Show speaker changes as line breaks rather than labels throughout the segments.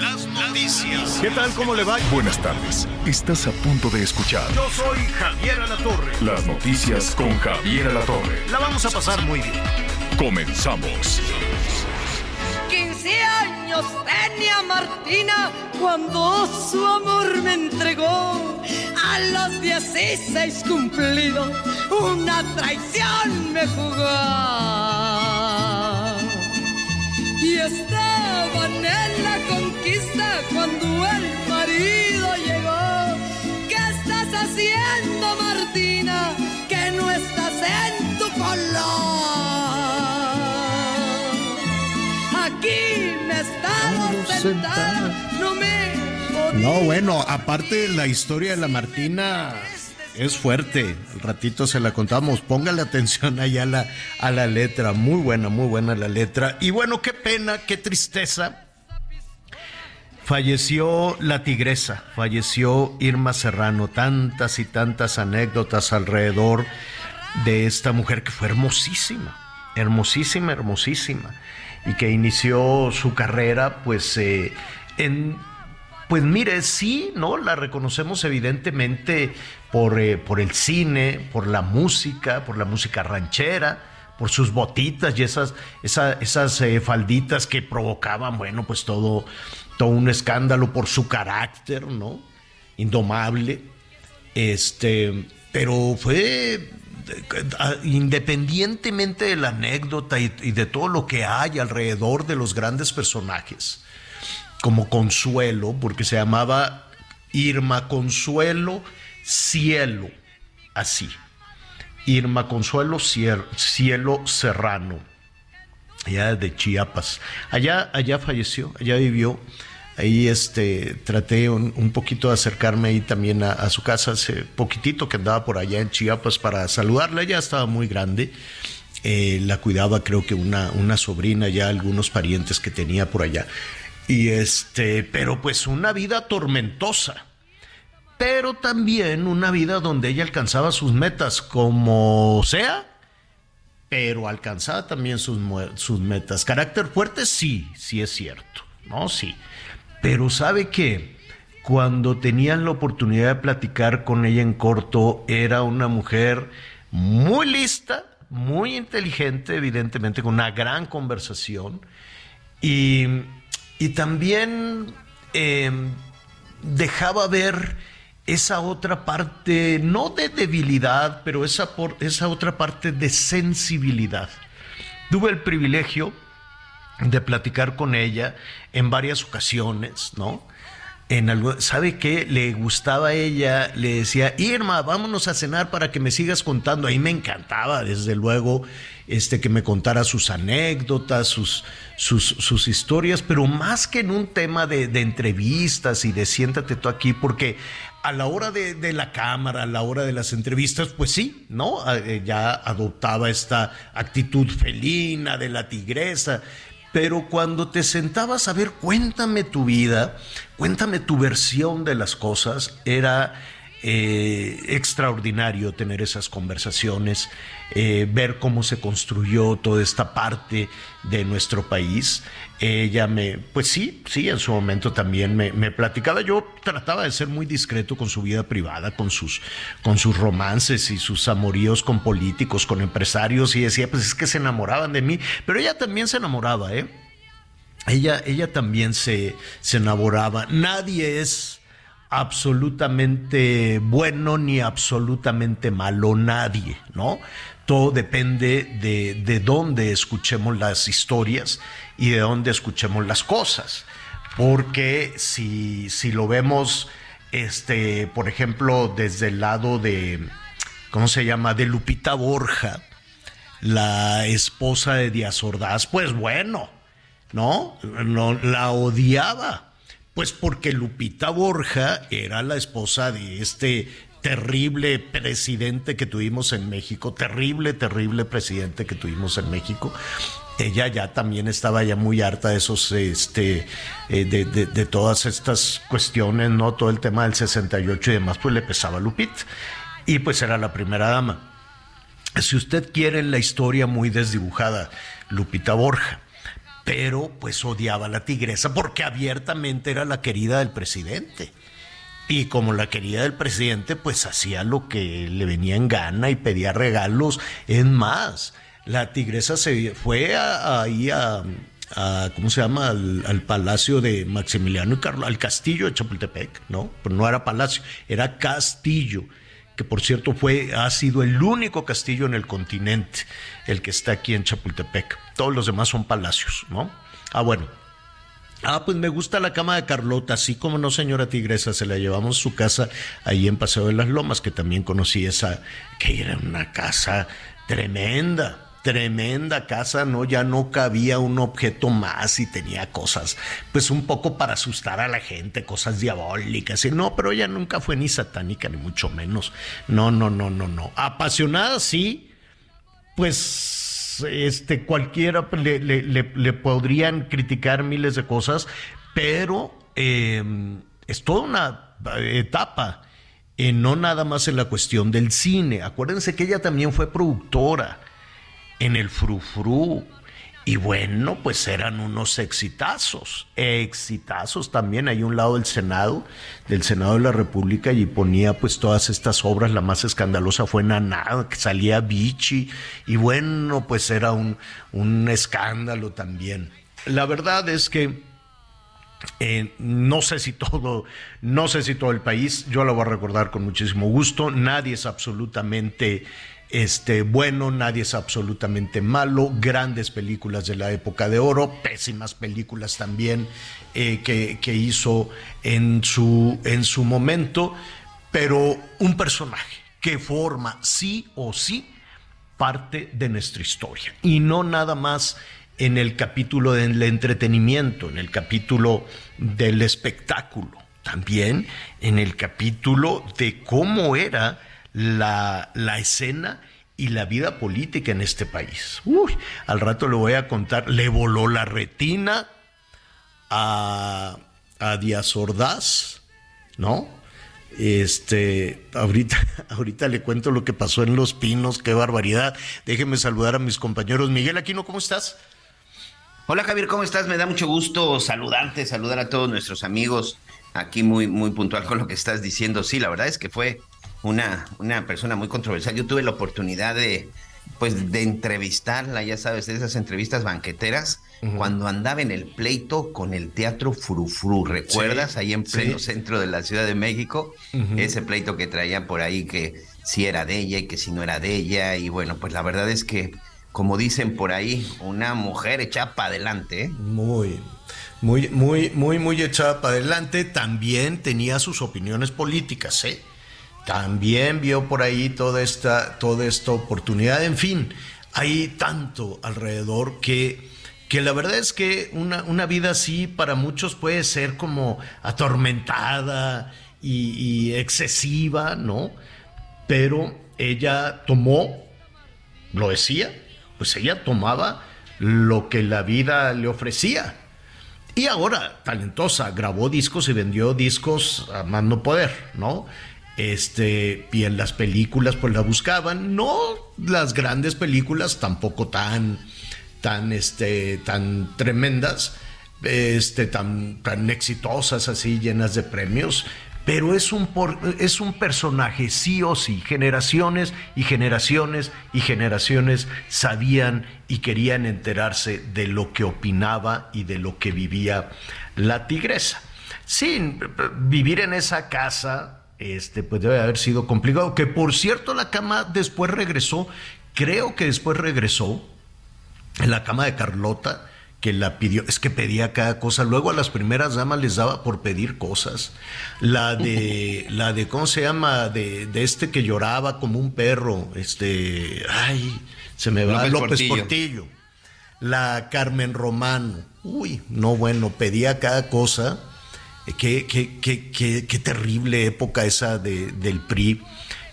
Las noticias.
¿Qué tal? ¿Cómo le va?
Buenas tardes. Estás a punto de escuchar
Yo soy Javier Alatorre.
las noticias con Javier Alatorre.
La vamos a pasar muy bien.
Comenzamos.
15 años tenía Martina cuando su amor me entregó. A los 16 cumplidos, una traición me jugó. Y estaban en la conquista cuando el marido llegó. ¿Qué estás haciendo, Martina? Que no estás en tu color. Aquí me estaba sentada, no me podía
No, bueno, aparte la historia de la Martina es fuerte. Al ratito se la contamos. Póngale atención ahí a la, a la letra. Muy buena, muy buena la letra. Y bueno, qué pena, qué tristeza. Falleció la tigresa, falleció Irma Serrano. Tantas y tantas anécdotas alrededor de esta mujer que fue hermosísima, hermosísima, hermosísima. Y que inició su carrera, pues, eh, en pues mire, sí, ¿no? La reconocemos evidentemente por, eh, por el cine, por la música, por la música ranchera, por sus botitas y esas, esa- esas eh, falditas que provocaban, bueno, pues todo, todo un escándalo por su carácter, ¿no? Indomable. Este, pero fue independientemente de la anécdota y de todo lo que hay alrededor de los grandes personajes, como Consuelo, porque se llamaba Irma Consuelo Cielo, así. Irma Consuelo Cielo Serrano, allá de Chiapas. Allá, allá falleció, allá vivió. Ahí este, traté un, un poquito de acercarme ahí también a, su casa hace poquitito que andaba por allá en Chiapas para saludarla. Ya estaba muy grande. Eh, la cuidaba creo que una, una sobrina, ya algunos parientes que tenía por allá. Y este, pero pues una vida tormentosa pero también una vida donde ella alcanzaba sus metas como sea, pero alcanzaba también sus, sus metas. Carácter fuerte, sí, sí es cierto, ¿no? Sí. Pero sabe que cuando tenían la oportunidad de platicar con ella en corto, era una mujer muy lista, muy inteligente, evidentemente, con una gran conversación. Y, y también eh, dejaba ver esa otra parte, no de debilidad, pero esa, esa otra parte de sensibilidad. Tuve el privilegio de platicar con ella en varias ocasiones, ¿no? En algo, ¿Sabe qué? Le gustaba a ella, le decía, Irma, vámonos a cenar para que me sigas contando. Ahí me encantaba, desde luego, este, que me contara sus anécdotas, sus, sus, sus historias, pero más que en un tema de, de entrevistas y de siéntate tú aquí, porque a la hora de, de la cámara, a la hora de las entrevistas, pues sí, ¿no? Eh, Ya adoptaba esta actitud felina de la tigresa. Pero cuando te sentabas a ver, cuéntame tu vida, cuéntame tu versión de las cosas, era eh, extraordinario tener esas conversaciones, eh, ver cómo se construyó toda esta parte de nuestro país. Ella me, pues sí, sí, en su momento también me, me platicaba. Yo trataba de ser muy discreto con su vida privada, con sus, con sus romances y sus amoríos con políticos, con empresarios, y decía, pues es que se enamoraban de mí, pero ella también se enamoraba, ¿eh? Ella, ella también se, se enamoraba. Nadie es absolutamente bueno ni absolutamente malo, nadie, ¿no? Todo depende de, de dónde escuchemos las historias y de dónde escuchemos las cosas. Porque si, si lo vemos, este, por ejemplo, desde el lado de, ¿cómo se llama? De Lupita Borja, la esposa de Díaz Ordaz, pues bueno, ¿no? No la odiaba. Pues porque Lupita Borja era la esposa de este terrible presidente que tuvimos en México, terrible, terrible presidente que tuvimos en México. Ella ya también estaba ya muy harta de esos, este, eh, de, de, todas estas cuestiones, ¿no? Todo el tema del 68 y demás, pues le pesaba Lupita. Y pues era la primera dama. Si usted quiere la historia muy desdibujada, Lupita Borja pero pues odiaba a la tigresa porque abiertamente era la querida del presidente. Y como la querida del presidente, pues hacía lo que le venía en gana y pedía regalos. Es más, la tigresa se fue ahí a, ¿cómo se llama? Al, palacio de Maximiliano y Carlos, al castillo de Chapultepec, ¿no? Pero no era palacio, era castillo que por cierto fue, ha sido el único castillo en el continente, el que está aquí en Chapultepec. Todos los demás son palacios, ¿no? Ah, bueno. Ah, pues me gusta la cama de Carlota, así como no, señora Tigresa, se la llevamos a su casa ahí en Paseo de las Lomas, que también conocí esa, que era una casa tremenda tremenda casa, ¿no? Ya no cabía un objeto más y tenía cosas, pues un poco para asustar a la gente, cosas diabólicas. Y no, pero ella nunca fue ni satánica, ni mucho menos. No, no, no, no, no. Apasionada, sí, pues este, cualquiera le, le, podrían criticar miles de cosas, pero em, es toda una etapa. Eh, no nada más en la cuestión del cine. Acuérdense que ella también fue productora en el frufru. Y bueno, pues eran unos exitazos, exitazos también. Hay un lado del Senado, del Senado de la República, y ponía pues todas estas obras. La más escandalosa fue Naná, que salía Vichy, y bueno, pues era un, un escándalo también. La verdad es que eh, no sé si todo, no sé si todo el país, yo lo voy a recordar con muchísimo gusto. Nadie es absolutamente este, bueno, nadie es absolutamente malo, grandes películas de la época de oro, pésimas películas también eh, que, hizo en su, en su momento, pero un personaje que forma sí o sí parte de nuestra historia. Y no nada más en el capítulo del entretenimiento, en el capítulo del espectáculo, también en el capítulo de cómo era la, escena y la vida política en este país. Uy, al rato le voy a contar, le voló la retina a, a Díaz Ordaz, ¿no? Este, ahorita, ahorita le cuento lo que pasó en Los Pinos, qué barbaridad. Déjenme saludar a mis compañeros. Miguel Aquino, ¿cómo estás?
Hola Javier, ¿cómo estás? Me da mucho gusto saludarte, saludar a todos nuestros amigos. Aquí muy, muy puntual con lo que estás diciendo. Sí, la verdad es que fue una, una persona muy controversial. Yo tuve la oportunidad de, pues, de entrevistarla, ya sabes, de esas entrevistas banqueteras, cuando andaba en el pleito con el Teatro Frufru. ¿Recuerdas? Ahí en pleno centro de la Ciudad de México, ese pleito que traía por ahí que si era de ella y que si no era de ella. Y bueno, pues la verdad es que, como dicen por ahí, una mujer echada para adelante. ¿eh?
Muy, muy, muy, muy, muy echada para adelante. También tenía sus opiniones políticas, ¿eh? También vio por ahí toda esta, toda esta oportunidad. En fin, hay tanto alrededor que, que la verdad es que una, una vida así para muchos puede ser como atormentada y, excesiva, ¿no? Pero ella tomó, lo decía, pues ella tomaba lo que la vida le ofrecía. Y ahora, talentosa, grabó discos y vendió discos a mando poder, ¿no? Este, y en las películas pues la buscaban, no las grandes películas, tampoco tan, tan, este, tan tremendas, este, tan, tan exitosas así, llenas de premios, pero es un, es un personaje sí o sí. Generaciones y generaciones y generaciones sabían y querían enterarse de lo que opinaba y de lo que vivía la tigresa. Sin vivir en esa casa este, pues debe haber sido complicado. Que por cierto, la cama después regresó, creo que después regresó, en la cama de Carlota, que la pidió, es que pedía cada cosa. Luego a las primeras damas les daba por pedir cosas. La de, la de, ¿cómo se llama? De, de este que lloraba como un perro, este, ay, se me va, López, Portillo. La Carmen Romano uy, no bueno, pedía cada cosa. Qué, qué, qué, qué terrible época esa de, del PRI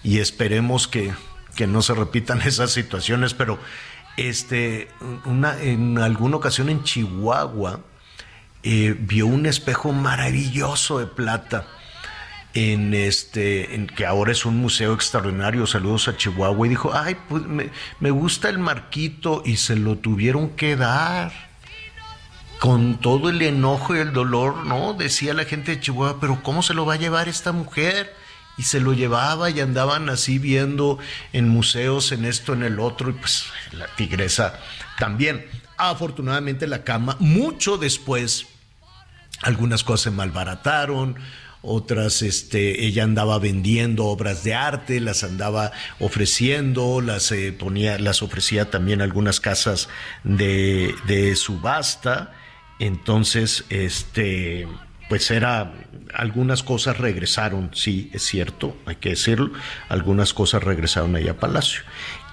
y esperemos que, que no se repitan esas situaciones, pero este, una, en alguna ocasión en Chihuahua eh, vio un espejo maravilloso de plata en este, que ahora es un museo extraordinario, saludos a Chihuahua, y dijo, ay, pues me, me gusta el marquito, y se lo tuvieron que dar con todo el enojo y el dolor, ¿no? Decía la gente de Chihuahua, pero ¿cómo se lo va a llevar esta mujer? Y se lo llevaba y andaban así viendo en museos, en esto, en el otro, y pues la tigresa también. Afortunadamente la cama, mucho después, algunas cosas se malbarataron, otras este ella andaba vendiendo obras de arte, las andaba ofreciendo, las eh, ponía, las ofrecía también algunas casas de, de subasta entonces, este, pues era, algunas cosas regresaron, sí, es cierto, hay que decirlo, algunas cosas regresaron ahí a Palacio.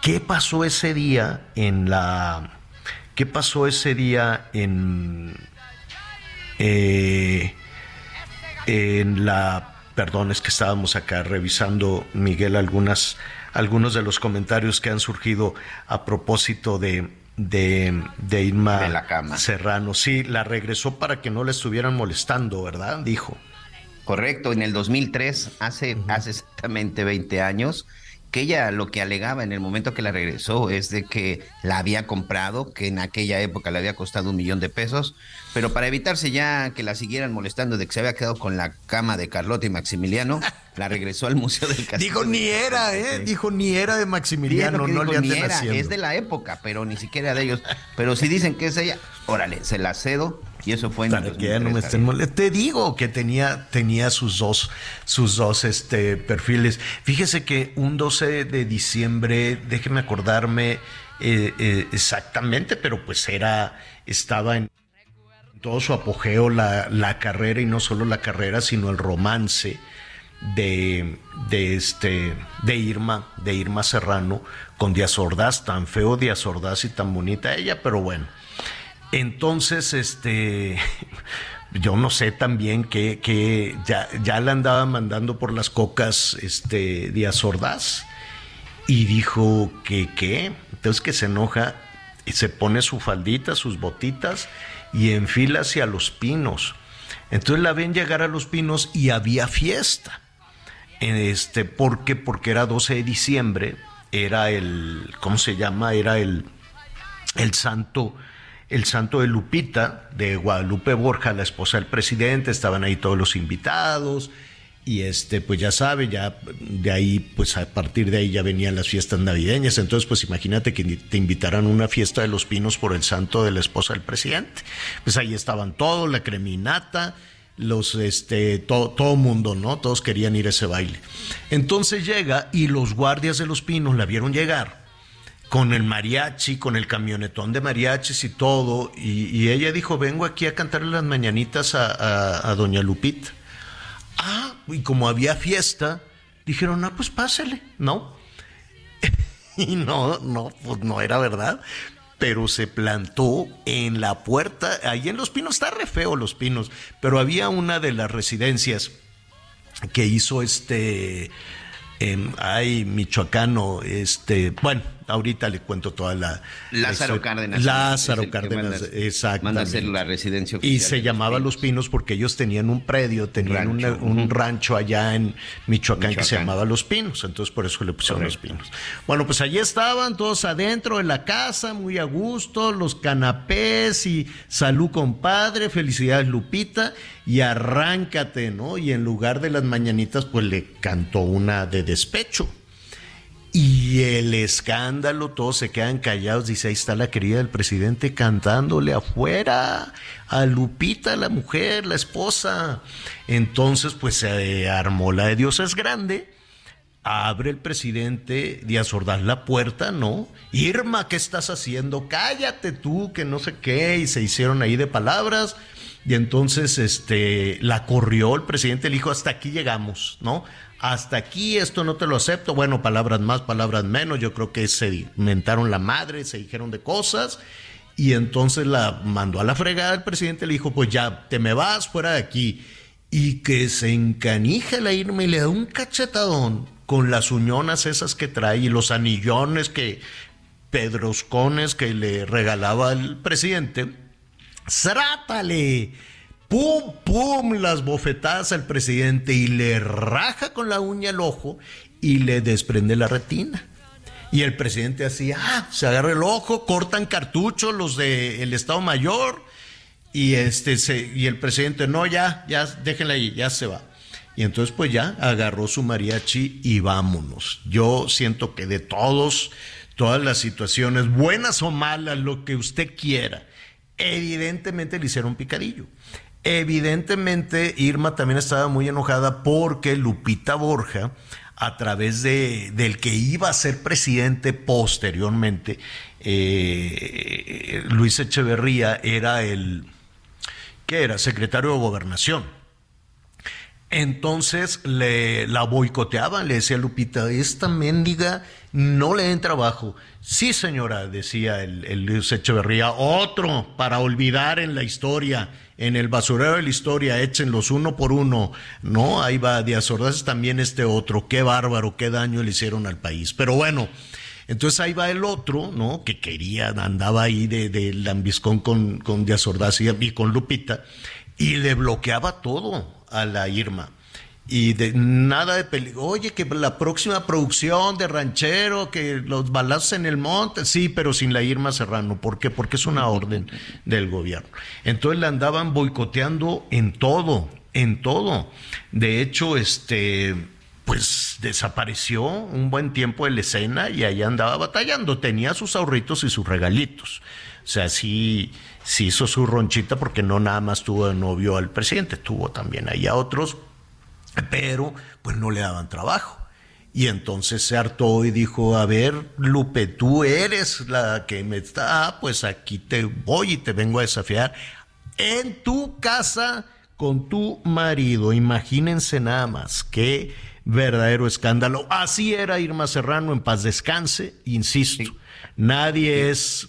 ¿Qué pasó ese día en la, qué pasó ese día en, eh, en la, perdón, es que estábamos acá revisando, Miguel, algunas, algunos de los comentarios que han surgido a propósito de, de, de Irma
de la cama.
Serrano. Sí, la regresó para que no la estuvieran molestando, ¿verdad? Dijo.
Correcto, en el 2003, hace, hace exactamente 20 años, que ella lo que alegaba en el momento que la regresó es de que la había comprado, que en aquella época le había costado un millón de pesos, pero para evitarse ya que la siguieran molestando de que se había quedado con la cama de Carlota y Maximiliano, la regresó al Museo del Castillo.
Dijo ni era, ¿eh? Dijo ni era de Maximiliano, no le anden haciendo.
Es de la época, pero ni siquiera de ellos. Pero si dicen que es ella, órale, se la cedo y eso fue en
Para que ya no me estén molestando. Te digo que tenía, tenía sus dos, sus dos este, perfiles. Fíjese que un 12 de diciembre, déjeme acordarme eh, eh, exactamente, pero pues era, estaba en todo su apogeo la, la, carrera y no solo la carrera, sino el romance de, de, este, de Irma, de Irma Serrano con Díaz Ordaz, tan feo Díaz Ordaz y tan bonita ella, pero bueno. Entonces, este, yo no sé también que, que ya, ya la andaba mandando por las cocas este, Díaz Ordaz y dijo que qué, entonces que se enoja y se pone su faldita, sus botitas y enfila hacia los pinos. Entonces la ven llegar a los pinos y había fiesta. Este, ¿Por qué? Porque era 12 de diciembre, era el, ¿cómo se llama? Era el, el santo, el santo de Lupita, de Guadalupe Borja, la esposa del presidente, estaban ahí todos los invitados, y este, pues ya sabe, ya de ahí, pues a partir de ahí ya venían las fiestas navideñas. Entonces, pues imagínate que te invitaran a una fiesta de los pinos por el santo de la esposa del presidente. Pues ahí estaban todos, la creminata, los, este, todo, todo mundo, ¿no? Todos querían ir a ese baile. Entonces llega y los guardias de los pinos la vieron llegar con el mariachi, con el camionetón de mariachis y todo. Y, ella dijo, vengo aquí a cantarle las mañanitas a, a, a doña Lupita. Ah, y como había fiesta, dijeron, ah, pues pásele, ¿no? y no, no, pues no era verdad. Pero se plantó en la puerta, ahí en Los Pinos, está re feo Los Pinos, pero había una de las residencias que hizo este, eh, ay, michoacano, este, bueno, ahorita le cuento toda la...
Lázaro Cárdenas.
Lázaro Cárdenas, exacto.
Manda hacer la residencia
Y se llamaba Los Pinos porque ellos tenían un predio, tenían
Rancho.
una- un rancho allá en Michoacán, que se llamaba Los Pinos, entonces por eso le pusieron
Correcto.
Los Pinos. Bueno, pues allí estaban todos adentro de la casa, muy a gusto, los canapés y salud compadre, felicidades Lupita y arráncate, ¿no? Y en lugar de las mañanitas, pues le cantó una de despecho. Y el escándalo, todos se quedan callados. Dice, ahí está la querida del presidente cantándole afuera a Lupita, la mujer, la esposa. Entonces, pues se armó la de Dios es grande. Abre el presidente Díaz Ordaz la puerta, ¿no? Irma, ¿qué estás haciendo? Cállate tú, que no sé qué. Y se hicieron ahí de palabras. Y entonces este, la corrió el presidente, le dijo, hasta aquí llegamos, ¿no? Hasta aquí esto no te lo acepto. Bueno, palabras más, palabras menos. Yo creo que se inventaron la madre, se dijeron de cosas. y entonces la mandó a la fregada el presidente, le dijo, pues ya, te me vas fuera de aquí. Y que se encanija la Irma y le da un cachetadón con las uñonas esas que trae y los anillones que, pedroscones que le regalaba el presidente. ¡Srátale! ¡Pum, pum! Las bofetadas al presidente y le raja con la uña el ojo y le desprende la retina. Y el presidente así, ah, se agarra el ojo, cortan cartuchos los del Estado Mayor y este y el presidente, no, ya, ya, déjenla ahí, ya se va. Y entonces pues ya agarró su mariachi y vámonos. Yo siento que de todos, todas las situaciones, buenas o malas, lo que usted quiera, evidentemente le hicieron picadillo. Evidentemente Irma también estaba muy enojada porque Lupita Borja a través de, del que iba a ser presidente posteriormente, eh, Luis Echeverría era el, ¿qué era? Secretario de Gobernación. Entonces le, la boicoteaban, le decía Lupita, esta mendiga no le den trabajo. Sí, señora, decía el, Luis Echeverría, otro para olvidar en la historia en el basurero de la historia, échenlos uno por uno. No, ahí va Díaz Ordaz, también este otro. Qué bárbaro, qué daño le hicieron al país. Pero bueno, entonces ahí va el otro, ¿no? Que quería, andaba ahí de, de con, con Díaz Ordaz y con Lupita, y le bloqueaba todo a la Irma y de nada de peligro. Oye, que la próxima producción de ranchero, que los balazos en el monte, sí, pero sin la Irma Serrano. ¿Por qué? Porque es una orden del gobierno. Entonces la andaban boicoteando en todo, en todo. De hecho, este, pues desapareció un buen tiempo de la escena y ahí andaba batallando. Tenía sus ahorritos y sus regalitos. O sea, sí, sí hizo su ronchita porque no nada más tuvo de novio al presidente, tuvo también ahí a otros pero pues no le daban trabajo. Y entonces se hartó y dijo, a ver, Lupe, tú eres la que me está, ah, pues aquí te voy y te vengo a desafiar en tu casa con tu marido. Imagínense nada más, qué verdadero escándalo. Así era Irma Serrano, en paz descanse, insisto, nadie es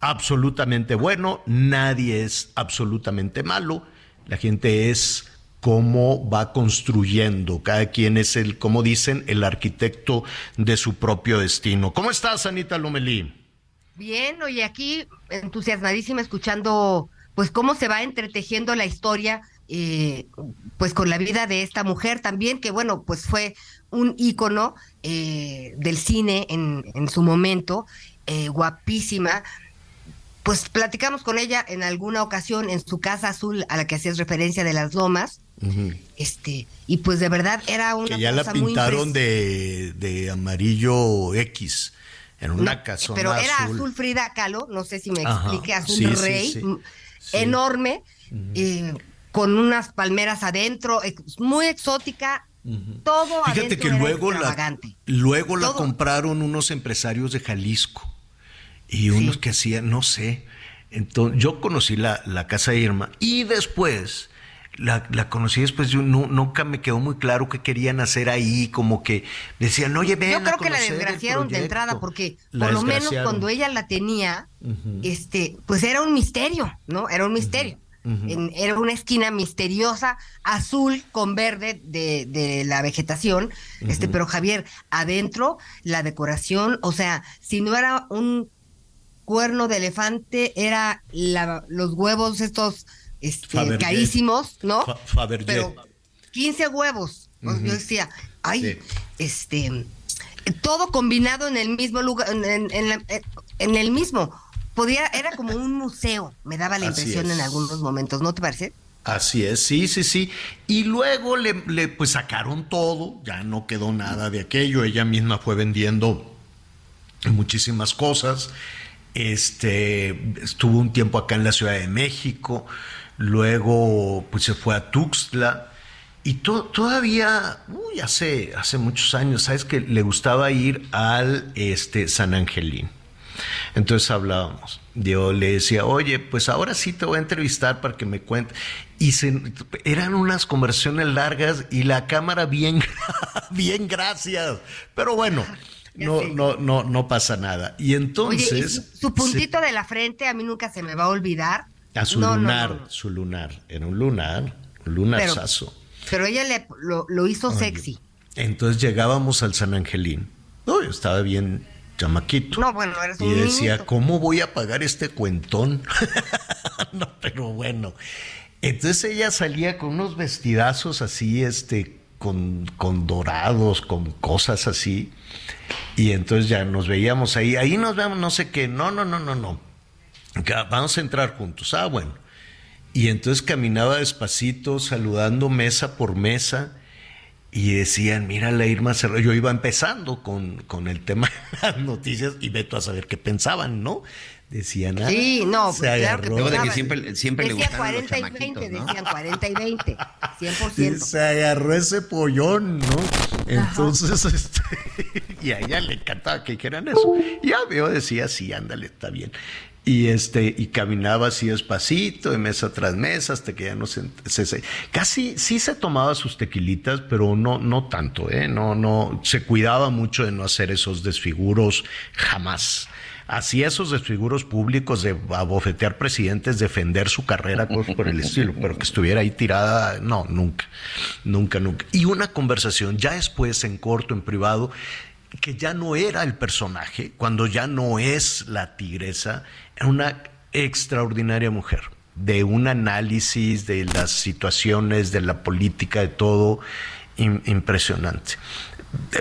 absolutamente bueno, nadie es absolutamente malo, la gente es cómo va construyendo. Cada quien es el, como dicen, el arquitecto de su propio destino. ¿Cómo estás, Anita Lomelí?
Bien, oye, aquí entusiasmadísima escuchando, pues cómo se va entretejiendo la historia, eh, pues con la vida de esta mujer también, que bueno, pues fue un ícono eh, del cine en, en su momento, eh, guapísima, pues platicamos con ella en alguna ocasión en su casa azul a la que hacías referencia de las lomas. Este, y pues de verdad era una
que ya la pintaron de, de, amarillo X en una casa
Pero era azul. Frida Kahlo, no sé si me explique, azul rey, enorme, eh, con unas palmeras adentro, muy exótica, todo
Fíjate que luego la, luego la compraron unos empresarios de Jalisco y unos que hacían, no sé. Entonces, yo conocí la, la casa de Irma y después la, la, conocí después, yo nunca me quedó muy claro qué querían hacer ahí, como que decían, oye, ven
Yo creo que la desgraciaron de entrada, porque por lo menos cuando ella la tenía, este, pues era un misterio, ¿no? Era un misterio. era una esquina misteriosa, azul con verde de, de la vegetación, este, pero Javier, adentro, la decoración, o sea, si no era un cuerno de elefante, era la, los huevos estos este, carísimos, ¿no? Pero 15 huevos. Yo decía, ay, este, todo combinado en el mismo lugar, en, el mismo. Podía, era como un museo, me daba la impresión en algunos momentos, ¿no te parece?
Así es, sí, sí, sí. Y luego le, le, pues sacaron todo, ya no quedó nada de aquello, ella misma fue vendiendo muchísimas cosas. Este, estuvo un tiempo acá en la Ciudad de México, luego pues se fue a Tuxtla y todavía, uy, hace, hace muchos años, ¿sabes que le gustaba ir al este, San Angelín? Entonces hablábamos. Yo le decía, oye, pues ahora sí te voy a entrevistar para que me cuente. Y eran unas conversaciones largas y la cámara bien, bien, gracias. Pero bueno, no, no, no, no pasa nada. Y entonces.
su, puntito de la frente a mí nunca se me va a olvidar.
A su lunar, su lunar. Era un lunar, un lunarzazo.
Pero, ella le, lo, hizo sexy.
Entonces llegábamos al San Angelín. No, yo estaba bien chamaquito.
No, bueno, eres un
Y decía, ¿cómo voy a pagar este cuentón? no, pero bueno. Entonces ella salía con unos vestidazos así, este, con, con dorados, con cosas así. Y entonces ya nos veíamos ahí, ahí nos vemos, no sé qué, no, no, no, no, no. Vamos a entrar juntos. Ah, bueno. Y entonces caminaba despacito, saludando mesa por mesa y decían, mira la Irma Serrano, yo iba empezando con, con el tema de las noticias y veto a saber qué pensaban, ¿no? Decían,
ah, sí, no, se pues
agarró. Claro que, siempre, siempre
decía le 40 y 20, decían 40 y 20, 100%.
se agarró ese pollón, ¿no? Entonces, este, y a ella le encantaba que dijeran eso. Y ya veo, decía, sí, ándale, está bien y este y caminaba así despacito de mesa tras mesa hasta que ya no se, casi sí se tomaba sus tequilitas pero no no tanto eh no no se cuidaba mucho de no hacer esos desfiguros jamás hacía esos desfiguros públicos de abofetear presidentes defender su carrera cosas por el estilo pero que estuviera ahí tirada no nunca nunca nunca y una conversación ya después en corto en privado que ya no era el personaje, cuando ya no es la tigresa, era una extraordinaria mujer, de un análisis de las situaciones, de la política, de todo, impresionante.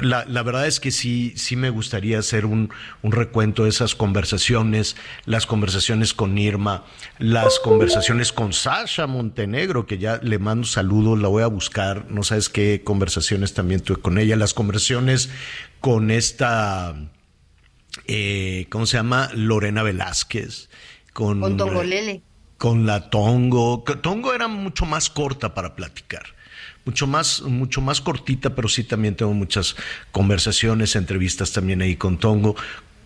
La, verdad es que sí, sí me gustaría hacer un, recuento de esas conversaciones, las conversaciones con Irma, las conversaciones con Sasha Montenegro, que ya le mando saludos, la voy a buscar, no sabes qué conversaciones también tuve con ella, las conversaciones con esta, eh, ¿cómo se llama? Lorena Velázquez. Con,
con Tongolele.
Con la Tongo. Tongo era mucho más corta para platicar. Mucho más, mucho más cortita, pero sí también tengo muchas conversaciones, entrevistas también ahí con Tongo.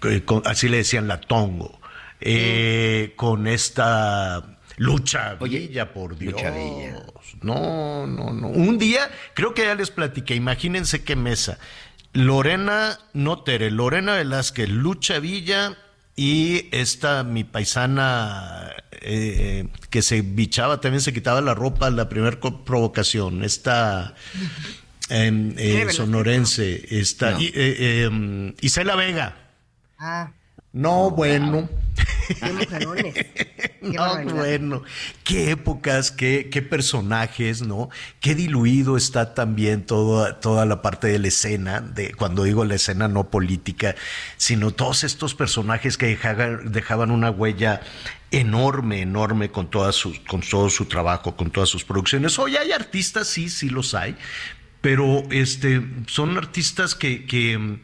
Eh, así le decían la Tongo. Eh, con esta Lucha Villa, por Dios. No, no, no. Un día, creo que ya les platiqué, imagínense qué mesa. Lorena Notere, Lorena Velázquez, Lucha Villa y esta mi paisana eh, que se bichaba, también se quitaba la ropa, la primera provocación, esta em, eh, sonorense, esta eh, em, Isela Vega. Ah. No, bueno. no, bueno. Qué épocas, qué, qué, personajes, ¿no? Qué diluido está también toda, toda la parte de la escena, de, cuando digo la escena no política, sino todos estos personajes que dejaban, dejaban una huella enorme, enorme con, toda su, con todo su trabajo, con todas sus producciones. Hoy hay artistas, sí, sí los hay, pero este, son artistas que, que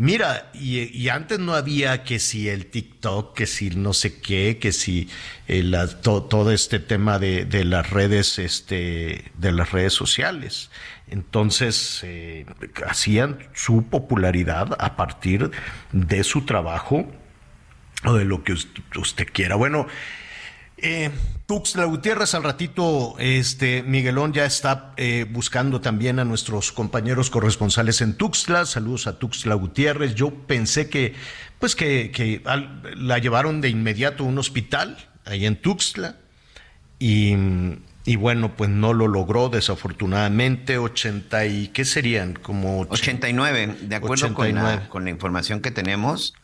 Mira, y, antes no había que si el TikTok, que si no sé qué, que si eh, todo este tema de, las redes, este, de las redes sociales. Entonces eh, hacían su popularidad a partir de su trabajo o de lo que usted quiera. Bueno, eh, Tuxtla Gutiérrez, al ratito, este Miguelón ya está eh, buscando también a nuestros compañeros corresponsales en Tuxtla. Saludos a Tuxtla Gutiérrez. Yo pensé que, pues que, la llevaron de inmediato a un hospital ahí en Tuxtla y, y, bueno, pues no lo logró desafortunadamente. 80 y qué serían como
89, de acuerdo Con, la, con la información que tenemos.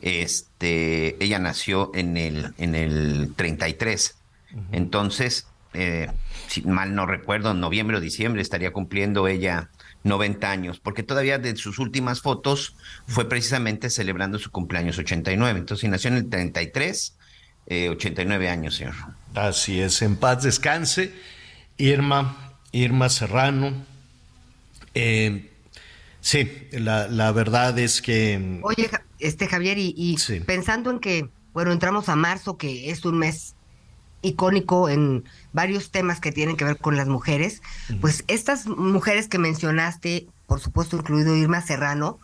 Este, ella nació en el en el 33. Entonces, eh, si mal no recuerdo, en noviembre o diciembre estaría cumpliendo ella 90 años, porque todavía de sus últimas fotos fue precisamente celebrando su cumpleaños 89. Entonces, si nació en el 33, 89 eh, años, señor.
Así es, en paz descanse. Irma, Irma Serrano. Eh, sí, la, verdad es que...
Oye, este Javier, y, pensando en que, bueno, entramos a marzo, que es un mes icónico en varios temas que tienen que ver con las mujeres, pues estas mujeres que mencionaste, por supuesto incluido Irma Serrano,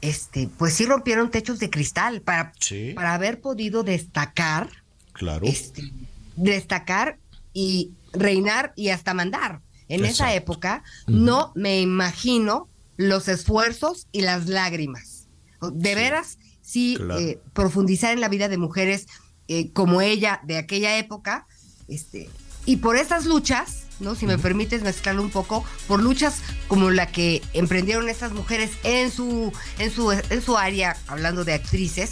este, pues sí rompieron techos de cristal para, para haber podido destacar,
claro.
Este, destacar y reinar y hasta mandar. En esa época no me imagino los esfuerzos y las lágrimas. De veras, sí, eh, profundizar en la vida de mujeres eh, como ella de aquella época, este, y por esas luchas, ¿no? Si me permites mezclarlo un poco, por luchas como la que emprendieron estas mujeres en su, en su, en su área, hablando de actrices,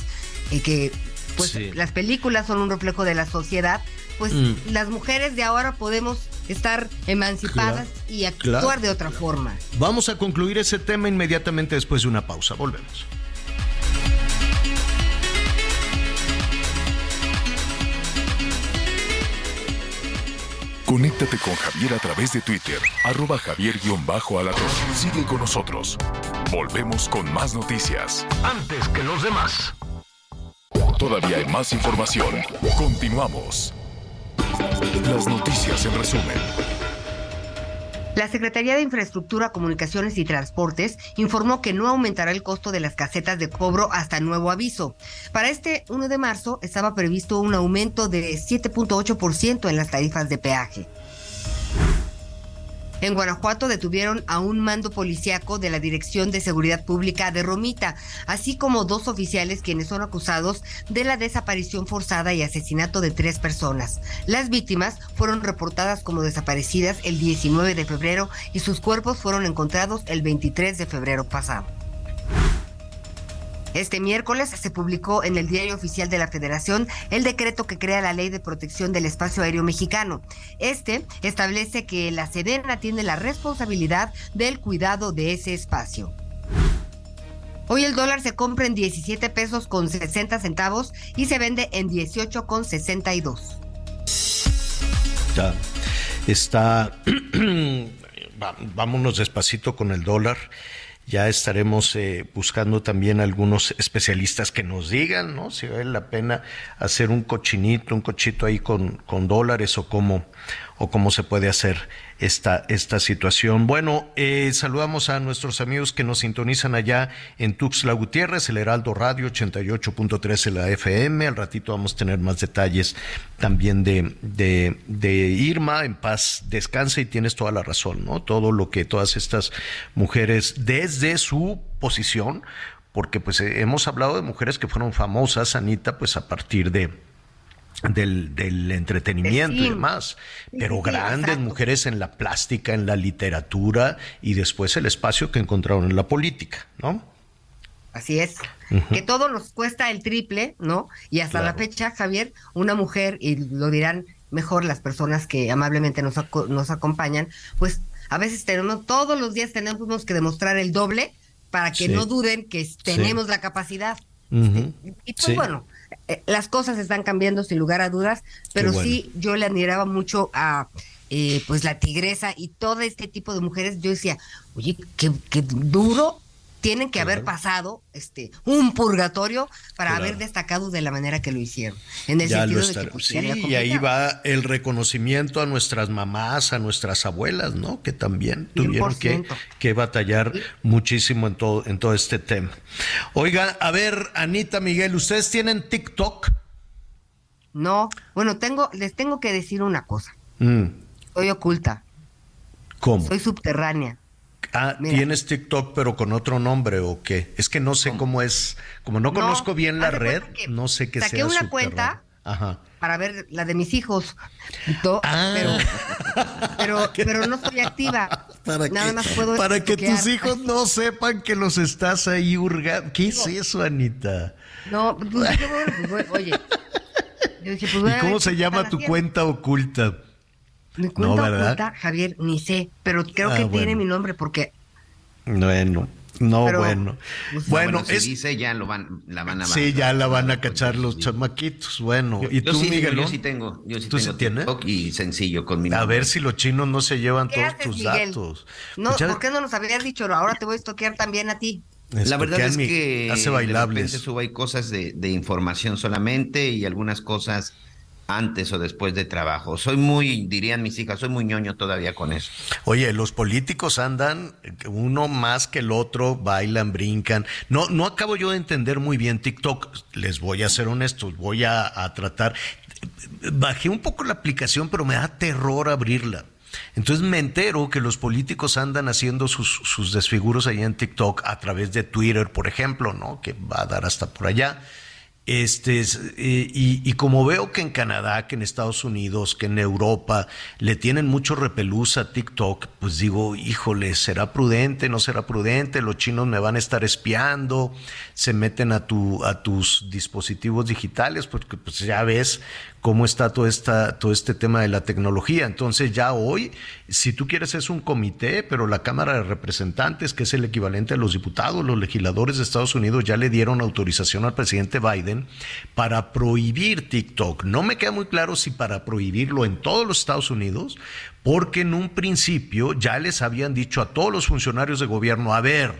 y que pues las películas son un reflejo de la sociedad, pues mm. las mujeres de ahora podemos estar emancipadas y actuar de otra forma.
Vamos a concluir ese tema inmediatamente después de una pausa. Volvemos.
Conéctate con Javier a través de Twitter, arroba javier-alatón. Sigue con nosotros. Volvemos con más noticias.
Antes que los demás.
Todavía hay más información. Continuamos. Las noticias en resumen.
La Secretaría de Infraestructura, Comunicaciones y Transportes informó que no aumentará el costo de las casetas de cobro hasta nuevo aviso. Para este 1 de marzo estaba previsto un aumento de 7.8% en las tarifas de peaje. En Guanajuato detuvieron a un mando policíaco de la Dirección de Seguridad Pública de Romita, así como dos oficiales quienes son acusados de la desaparición forzada y asesinato de tres personas. Las víctimas fueron reportadas como desaparecidas el 19 de febrero y sus cuerpos fueron encontrados el 23 de febrero pasado. Este miércoles se publicó en el Diario Oficial de la Federación el decreto que crea la Ley de Protección del Espacio Aéreo Mexicano. Este establece que la Sedena tiene la responsabilidad del cuidado de ese espacio. Hoy el dólar se compra en 17 pesos con 60 centavos y se vende en 18 con 62.
Ya está, vámonos despacito con el dólar. Ya estaremos eh, buscando también algunos especialistas que nos digan, ¿no? Si vale la pena hacer un cochinito, un cochito ahí con, con dólares o cómo, o cómo se puede hacer esta, esta situación. Bueno, eh, saludamos a nuestros amigos que nos sintonizan allá en Tuxtla Gutiérrez, el Heraldo Radio 88.3 en la FM. Al ratito vamos a tener más detalles también de, de, de Irma. En paz descanse y tienes toda la razón, ¿no? Todo lo que todas estas mujeres desde su posición, porque pues eh, hemos hablado de mujeres que fueron famosas, Anita, pues a partir de del, del entretenimiento y demás, pero grandes mujeres en la plástica, en la literatura y después el espacio que encontraron en la política, ¿no?
Así es, que todo nos cuesta el triple, ¿no? Y hasta la fecha, Javier, una mujer, y lo dirán mejor las personas que amablemente nos, nos acompañan, pues a veces tenemos, todos los días tenemos que demostrar el doble para que no duden que tenemos la capacidad. Y pues bueno, eh, las cosas están cambiando sin lugar a dudas, pero sí yo le admiraba mucho a eh, pues la tigresa y todo este tipo de mujeres. Yo decía, oye, qué, qué duro tienen que haber pasado este un purgatorio para haber destacado de la manera que lo hicieron. En el sentido de que
pues, sí, y ahí va el reconocimiento a nuestras mamás, a nuestras abuelas, ¿no? Que también tuvieron que, que, batallar muchísimo en todo, en todo este tema. Oiga, a ver, Anita Miguel, ¿ustedes tienen TikTok?
No, bueno, tengo, les tengo que decir una cosa. Mm. Soy oculta.
¿Cómo?
Soy subterránea.
Ah, ¿tienes TikTok pero con otro nombre o qué? Es que no sé cómo, es, como no, conozco bien la red, no sé qué
saqué
sea.
una cuenta para ver la de mis hijos, ah. pero, pero, no soy activa. ¿Para Nada más puedo
Para que tus hijos no sepan que los estás ahí hurgando. ¿Qué es eso, Anita?
No, pues, pues, oye.
Pues, ¿Y cómo se llama tu cuenta oculta?
Mi cuenta oculta, Javier, ni sé, pero creo ah, que tiene mi nombre porque.
Bueno. No, bueno.
Pues, bueno, es... dice ya lo van, la van a
Sí, ya la van a cachar los chamaquitos. Bueno, ¿y tú, sí, Miguel?
Yo sí tengo, yo sí ¿Tú tengo tienes? y sencillo con mi
A ver si los chinos no se llevan todos tus datos.
No, pues ¿por qué no nos habías dicho? Ahora te voy a estoquear también a ti.
La verdad es que hace bailables. de repente subo hay cosas de, de información solamente y algunas cosas antes o después de trabajo. Soy muy, dirían mis hijas, soy muy ñoño todavía con eso.
Oye, los políticos andan uno más que el otro, bailan, brincan. No, no acabo yo de entender muy bien TikTok. Les voy a ser honestos, voy a, tratar. Bajé un poco la aplicación, pero me da terror abrirla. Entonces me entero que los políticos andan haciendo sus, sus desfiguros ahí en TikTok a través de Twitter, por ejemplo, ¿no? Que va a dar hasta por allá. Este, eh, y, como veo que en Canadá, que en Estados Unidos, que en Europa le tienen mucho repelús a TikTok, pues digo, híjole, ¿será prudente? ¿No será prudente? Los chinos me van a estar espiando, se meten a, tu, a tus dispositivos digitales, porque pues ya ves cómo está todo, esta, todo este tema de la tecnología. Entonces ya hoy, si tú quieres, es un comité, pero la Cámara de Representantes, que es el equivalente a los diputados, los legisladores de Estados Unidos, ya le dieron autorización al presidente Biden para prohibir TikTok. No me queda muy claro si para prohibirlo en todos los Estados Unidos, porque en un principio ya les habían dicho a todos los funcionarios de gobierno, a ver,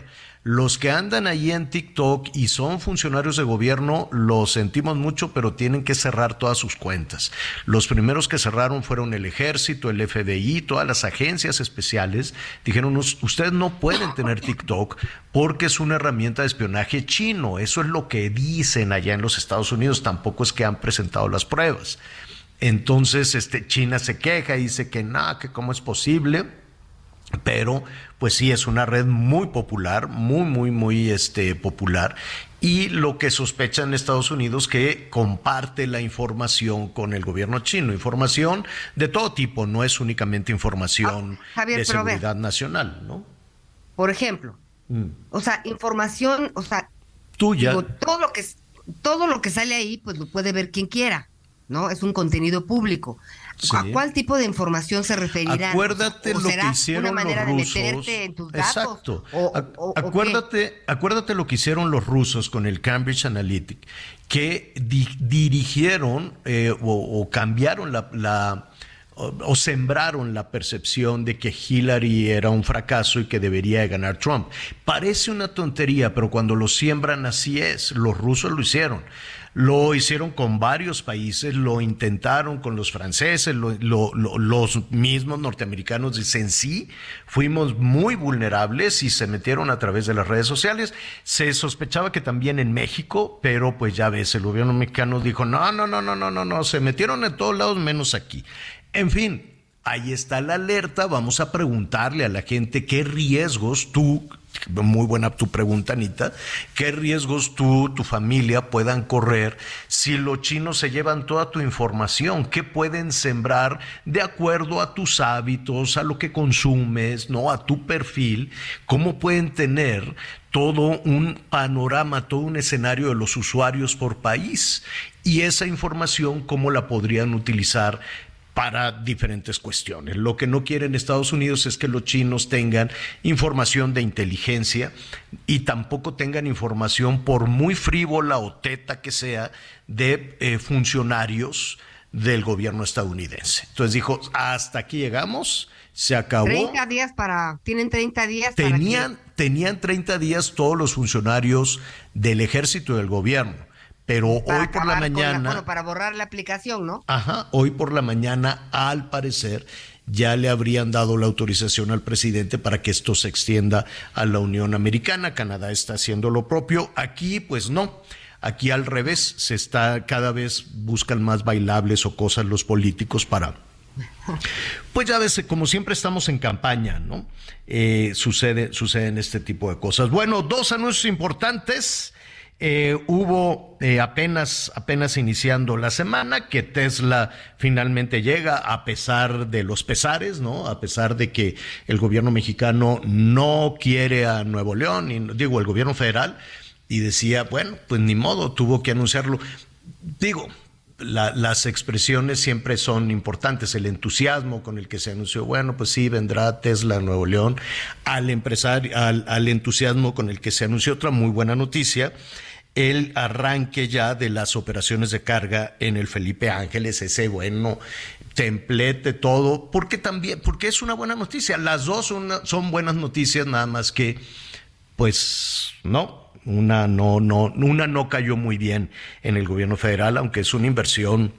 los que andan ahí en TikTok y son funcionarios de gobierno, lo sentimos mucho, pero tienen que cerrar todas sus cuentas. Los primeros que cerraron fueron el ejército, el FBI, todas las agencias especiales. Dijeron, ustedes no pueden tener TikTok porque es una herramienta de espionaje chino. Eso es lo que dicen allá en los Estados Unidos. Tampoco es que han presentado las pruebas. Entonces, este, China se queja y dice que nada, que cómo es posible pero pues sí es una red muy popular, muy muy muy este popular y lo que sospecha en Estados Unidos que comparte la información con el gobierno chino, información de todo tipo, no es únicamente información ah, de seguridad nacional, ¿no?
Por ejemplo, mm. o sea, información, o sea,
tuya.
todo lo que todo lo que sale ahí pues lo puede ver quien quiera, ¿no? Es un contenido público. ¿A cuál tipo de información se referirá?
Acuérdate lo que hicieron
una manera
los rusos.
De meterte en tus datos?
Exacto. acuérdate, acuérdate lo que hicieron los rusos con el Cambridge Analytic, que dirigieron eh, o, cambiaron la, o, sembraron la percepción de que Hillary era un fracaso y que debería ganar Trump. Parece una tontería, pero cuando lo siembran así es. Los rusos lo hicieron. Lo hicieron con varios países, lo intentaron con los franceses, los mismos norteamericanos dicen sí, fuimos muy vulnerables y se metieron a través de las redes sociales. Se sospechaba que también en México, pero pues ya ves, el gobierno mexicano dijo, no, no, no, no, no, no, no, se metieron en todos lados menos aquí. En fin, ahí está la alerta, vamos a preguntarle a la gente qué riesgos tú muy buena tu pregunta, Anita. ¿Qué riesgos tú, tu familia puedan correr si los chinos se llevan toda tu información? ¿Qué pueden sembrar de acuerdo a tus hábitos, a lo que consumes, no, a tu perfil? ¿Cómo pueden tener todo un panorama, todo un escenario de los usuarios por país? Y esa información, ¿cómo la podrían utilizar para diferentes cuestiones. Lo que no quieren Estados Unidos es que los chinos tengan información de inteligencia y tampoco tengan información, por muy frívola o teta que sea, de eh, funcionarios del gobierno estadounidense. Entonces dijo, hasta aquí llegamos, se acabó.
30 días para, tienen 30 días.
Tenían, tenían 30 días todos los funcionarios del ejército y del gobierno pero hoy por la mañana...
bueno, para borrar la aplicación, ¿no?
Ajá, hoy por la mañana, al parecer, ya le habrían dado la autorización al presidente para que esto se extienda a la Unión Americana. Canadá está haciendo lo propio. Aquí, pues no. Aquí al revés, se está, cada vez buscan más bailables o cosas los políticos para pues ya ves, como siempre estamos en campaña, ¿no? Eh, sucede, suceden este tipo de cosas. Bueno, dos anuncios importantes. Eh, hubo eh, apenas, apenas iniciando la semana que Tesla finalmente llega a pesar de los pesares, ¿no? A pesar de que el gobierno mexicano no quiere a Nuevo León, y, digo, el gobierno federal, y decía, bueno, pues ni modo, tuvo que anunciarlo. Digo, las expresiones siempre son importantes, el entusiasmo con el que se anunció, bueno, pues sí, vendrá Tesla a Nuevo León, al empresario, al, al entusiasmo con el que se anunció otra muy buena noticia, el arranque ya de las operaciones de carga en el Felipe Ángeles, ese bueno templete, todo, porque también, porque es una buena noticia. Las dos son, son buenas noticias, nada más que, pues, no, una no, no, una no cayó muy bien en el gobierno federal, aunque es una inversión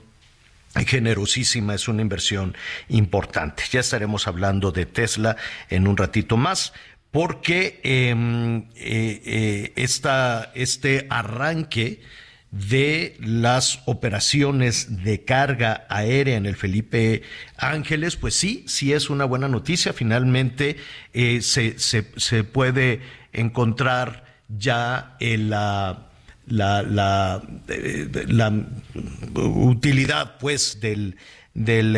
generosísima, es una inversión importante. Ya estaremos hablando de Tesla en un ratito más porque em, eh, eh, este arranque de las operaciones de carga aérea en el Felipe Ángeles, pues sí, sí es una buena noticia. Finalmente eh, se, se, puede encontrar ya la, la, la, la utilidad pues del, del,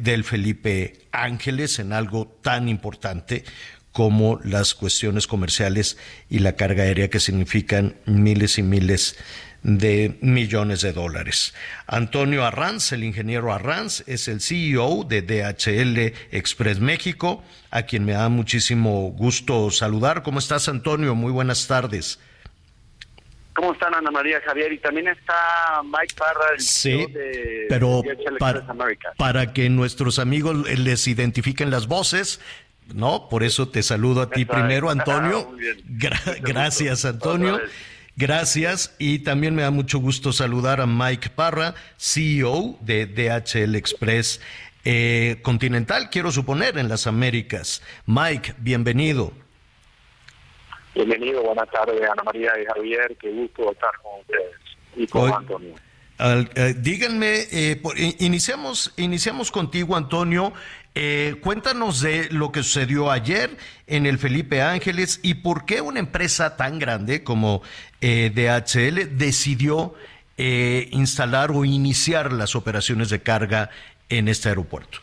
del Felipe Ángeles en algo tan importante como las cuestiones comerciales y la carga aérea que significan miles y miles de millones de dólares. Antonio Arranz, el ingeniero Arranz, es el CEO de DHL Express México, a quien me da muchísimo gusto saludar. ¿Cómo estás, Antonio? Muy buenas tardes.
¿Cómo están Ana María Javier? Y también está Mike Parra, el
sí, pero para, para que nuestros amigos les identifiquen las voces, ¿no? Por eso te saludo a ti primero, Antonio. gracias, Antonio. Gracias y también me da mucho gusto saludar a Mike Parra, CEO de DHL Express eh, Continental, quiero suponer, en las Américas. Mike, bienvenido.
Bienvenido, buenas tardes Ana María y Javier, qué gusto estar con ustedes y con Antonio.
Eh, díganme, eh, iniciamos, iniciamos contigo, Antonio. Eh, cuéntanos de lo que sucedió ayer en el Felipe Ángeles y por qué una empresa tan grande como DHL decidió instalar o iniciar las operaciones de carga en este aeropuerto.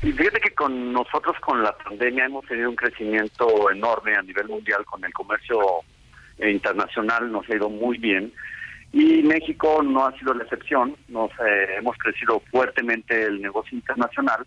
Fíjate que con nosotros, con la pandemia, hemos tenido un crecimiento enorme a nivel mundial con el comercio internacional, nos ha ido muy bien y México no ha sido la excepción. Nos eh, hemos crecido fuertemente el negocio internacional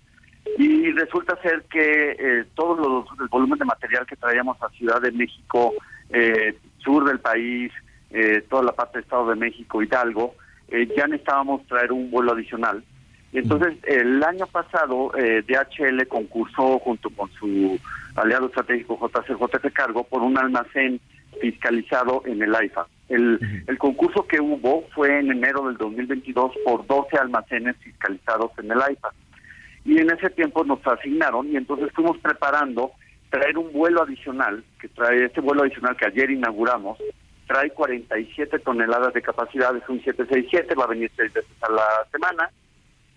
y resulta ser que eh, todos los el volumen de material que traíamos a Ciudad de México, eh, sur del país, eh, toda la parte de Estado de México, Hidalgo, ya necesitábamos traer un vuelo adicional. Entonces el año pasado DHL concursó junto con su aliado estratégico JCJ Cargo por un almacén fiscalizado en el AIFA. El, el concurso que hubo fue en enero del 2022 por 12 almacenes fiscalizados en el AIFA. Y en ese tiempo nos asignaron y entonces fuimos preparando traer un vuelo adicional, que trae este vuelo adicional que ayer inauguramos, trae 47 toneladas de capacidad, es un 767, va a venir seis veces a la semana,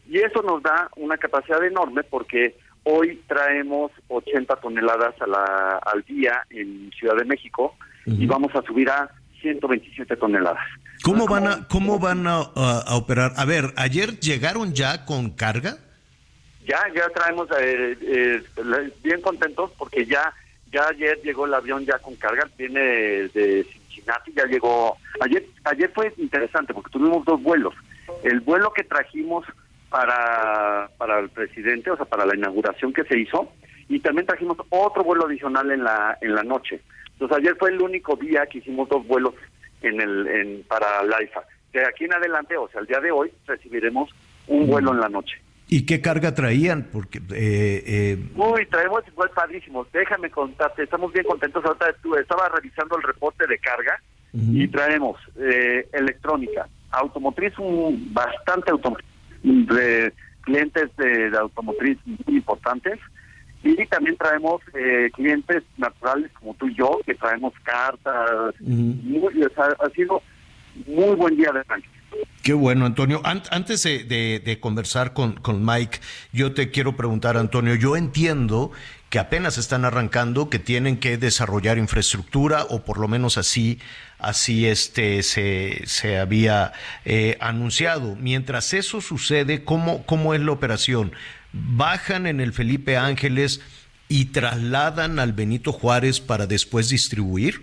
y eso nos da una capacidad enorme porque hoy traemos 80 toneladas a la, al día en Ciudad de México, y vamos a subir a 127 toneladas.
¿Cómo van a cómo van a, operar? A ver, ayer llegaron ya con carga.
Ya, ya traemos eh, eh, bien contentos porque ya ya ayer llegó el avión ya con carga, viene de Cincinnati, ya llegó. Ayer ayer fue interesante porque tuvimos dos vuelos. El vuelo que trajimos para para el presidente, o sea, para la inauguración que se hizo, y también trajimos otro vuelo adicional en la en la noche. Entonces ayer fue el único día que hicimos dos vuelos en el en, para la IFA. De aquí en adelante, o sea, el día de hoy, recibiremos un vuelo en la noche.
¿Y qué carga traían? Porque eh,
eh... Uy, traemos igual padrísimos. Déjame contarte, estamos bien contentos. Ahorita estaba revisando el reporte de carga y traemos eh, electrónica, automotriz, un, bastante automotriz, de clientes de automotriz muy importantes y también traemos eh, clientes naturales como tú y yo, que traemos cartas. ha sido muy buen día de Frank.
Qué bueno, Antonio. antes de, conversar con, Mike, yo te quiero preguntar, Antonio, yo entiendo que apenas están arrancando, que tienen que desarrollar infraestructura, o por lo menos así, así este, se, se había eh, anunciado. Mientras eso sucede, ¿cómo, ¿cómo es la operación? bajan en el Felipe Ángeles y trasladan al Benito Juárez para después distribuir?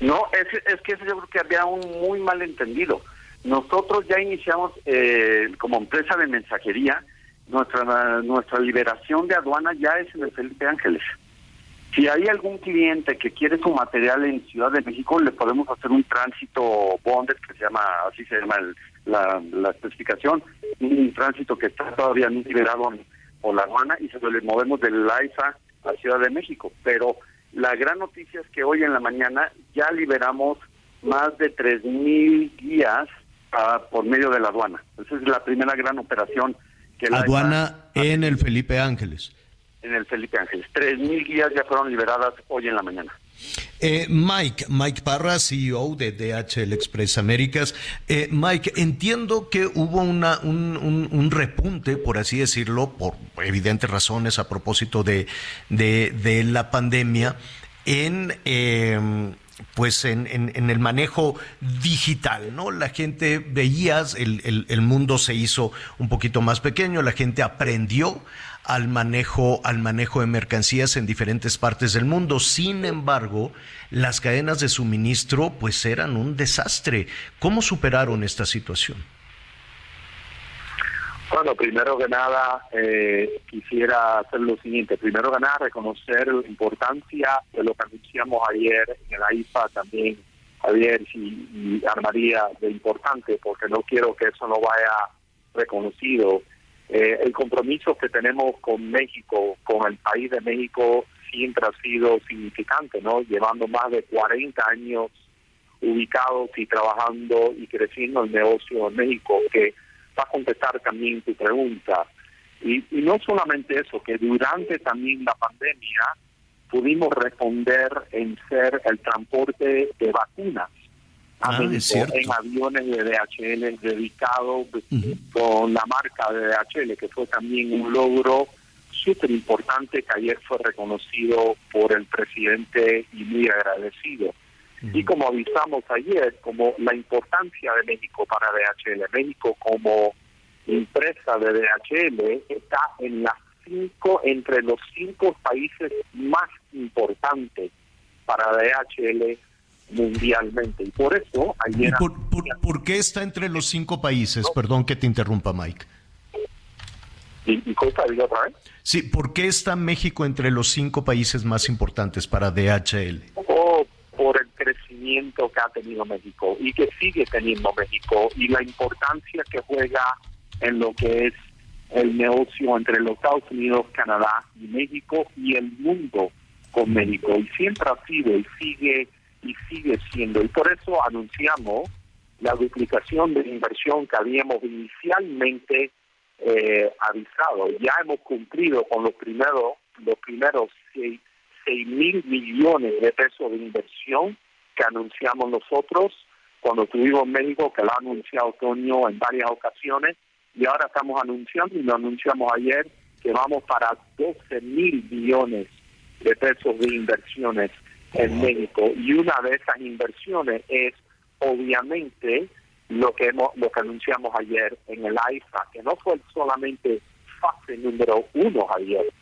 No, es, es que yo creo que había un muy mal entendido. Nosotros ya iniciamos eh, como empresa de mensajería, nuestra, nuestra liberación de aduana ya es en el Felipe Ángeles. Si hay algún cliente que quiere su material en Ciudad de México, le podemos hacer un tránsito bonded, que se llama, así se llama la, la especificación, un tránsito que está todavía no liberado por la aduana y se lo movemos del LAIFA a Ciudad de México. Pero la gran noticia es que hoy en la mañana ya liberamos más de 3.000 guías por medio de la aduana. Esa es la primera gran operación que
la aduana en el Felipe Ángeles
en el Felipe Ángeles. 3.000 guías ya fueron liberadas hoy en la mañana.
Eh, Mike, Mike Parra, CEO de DHL Express Américas. Eh, Mike, entiendo que hubo una, un, repunte, por así decirlo, por evidentes razones a propósito de, de, la pandemia, en... Em, pues en, en, el manejo digital, ¿no? La gente veías, el, el, el, mundo se hizo un poquito más pequeño, la gente aprendió al manejo, al manejo de mercancías en diferentes partes del mundo. Sin embargo, las cadenas de suministro pues eran un desastre. ¿Cómo superaron esta situación?
Bueno, primero que nada, eh, quisiera hacer lo siguiente. Primero que nada, reconocer la importancia de lo que anunciamos ayer en el AIFA también, Javier y, Armaría, de importante, porque no quiero que eso no vaya reconocido eh, el compromiso que tenemos con México, con el país de México, siempre ha sido significante, ¿no? Llevando más de 40 años ubicados y trabajando y creciendo el negocio en México, que va a contestar también tu pregunta. Y, y no solamente eso, que durante también la pandemia pudimos responder en ser el transporte de vacunas Ah, en aviones de DHL dedicados con la marca de DHL, que fue también un logro súper importante que ayer fue reconocido por el presidente y muy agradecido. Y como avisamos ayer, como la importancia de México para DHL, México como empresa de DHL está en las cinco, entre los cinco países más importantes para DHL mundialmente. Y por eso ayer...
por, qué está entre los cinco países? Perdón que te interrumpa, Mike.
¿Y, y otra vez?
Sí, ¿por qué está México entre los cinco países más importantes para DHL?
Crecimiento que ha tenido México y que sigue teniendo México y la importancia que juega en lo que es el negocio entre los Estados Unidos, Canadá y México y el mundo con México. Y siempre ha sido y sigue y sigue siendo. Y por eso anunciamos la duplicación de inversión que habíamos inicialmente eh, avisado. Ya hemos cumplido con los primeros los primeros seis, mil millones de pesos de inversión que anunciamos nosotros cuando tuvimos México, que lo ha anunciado Toño en varias ocasiones, y ahora estamos anunciando, y lo anunciamos ayer, que vamos para 12 mil millones de pesos de inversiones en México. Y una de esas inversiones es obviamente lo que hemos, lo que anunciamos ayer en el AIFA, que no fue solamente fase número uno ayer,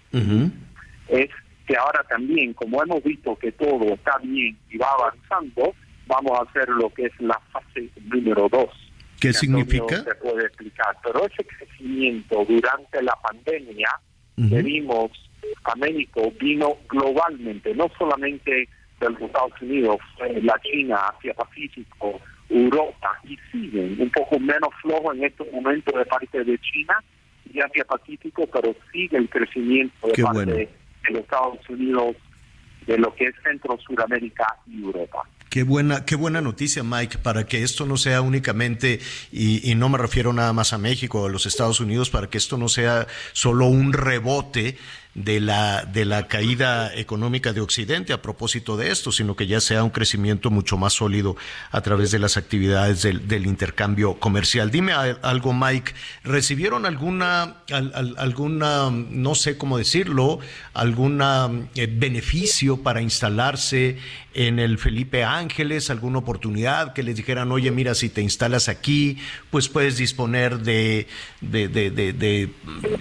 es que ahora también, como hemos visto que todo está bien y va avanzando, vamos a hacer lo que es la fase número dos.
¿Qué significa?
Se puede explicar, pero ese crecimiento durante la pandemia que vimos a México vino globalmente, no solamente de los Estados Unidos, la China, Asia Pacífico, Europa, y siguen un poco menos flojo en estos momentos de parte de China y Asia Pacífico, pero sigue el crecimiento de parte de los Estados Unidos, de lo que es Centro, Suramérica y Europa.
Qué buena, qué buena noticia, Mike, para que esto no sea únicamente, y, no me refiero nada más a México o a los Estados Unidos, para que esto no sea solo un rebote de la, de la caída económica de Occidente a propósito de esto, sino que ya sea un crecimiento mucho más sólido a través de las actividades del, intercambio comercial. Dime algo, Mike, ¿recibieron alguna, alguna no sé cómo decirlo, algún eh, beneficio para instalarse en el Felipe Ángeles, alguna oportunidad que les dijeran, oye, mira, si te instalas aquí, pues puedes disponer de, de, de, de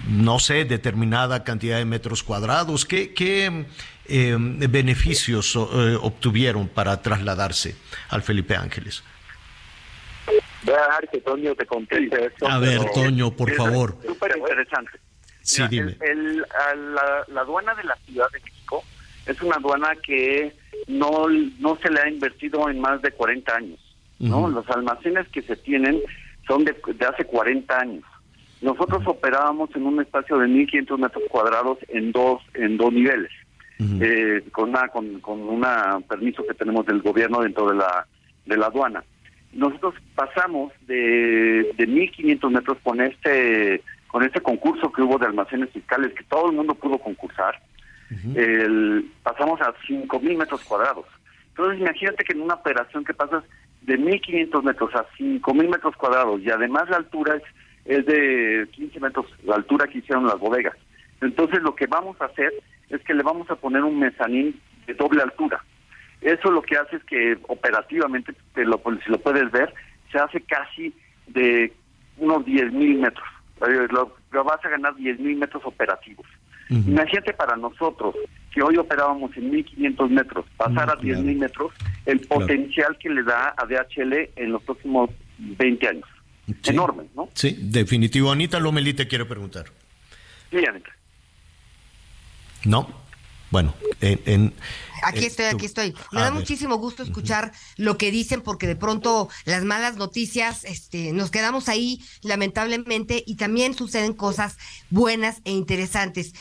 no sé, determinada cantidad de metros cuadrados. ¿Qué, qué eh, beneficios eh, obtuvieron para trasladarse al Felipe Ángeles?
Voy a dejar que Toño te conteste
A ver, Toño, por favor.
Súper interesante.
Sí, dime.
la, aduana de la Ciudad de México es una aduana que no, no se le ha invertido en más de 40 años. ¿no? Los almacenes que se tienen son de, de hace 40 años. Nosotros operábamos en un espacio de 1.500 metros cuadrados en dos en dos niveles, eh, con una con, con una permiso que tenemos del gobierno dentro de la de la aduana. Nosotros pasamos de, de 1.500 metros con este con este concurso que hubo de almacenes fiscales que todo el mundo pudo concursar. El, pasamos a 5.000 metros cuadrados Entonces imagínate que en una operación que pasas de 1.500 metros a 5.000 metros cuadrados y además la altura es, de 15 metros, la altura que hicieron las bodegas. Entonces lo que vamos a hacer es que le vamos a poner un mezanín de doble altura. Eso lo que hace es que operativamente, te lo, si lo puedes ver, se hace casi de unos 10.000 metros. Lo, vas a ganar 10.000 metros operativos. Imagínate para nosotros, que hoy operábamos en 1.500 metros, pasar a 10.000 metros, el potencial que le da a DHL en los próximos 20 años. Enorme, ¿no?
Sí, definitivo. Anita Lomelí te quiere preguntar.
Sí, Anita.
No. Bueno, en,
aquí estoy, aquí estoy. Me da muchísimo gusto escuchar lo que dicen porque de pronto las malas noticias, este, nos quedamos ahí lamentablemente y también suceden cosas buenas e interesantes.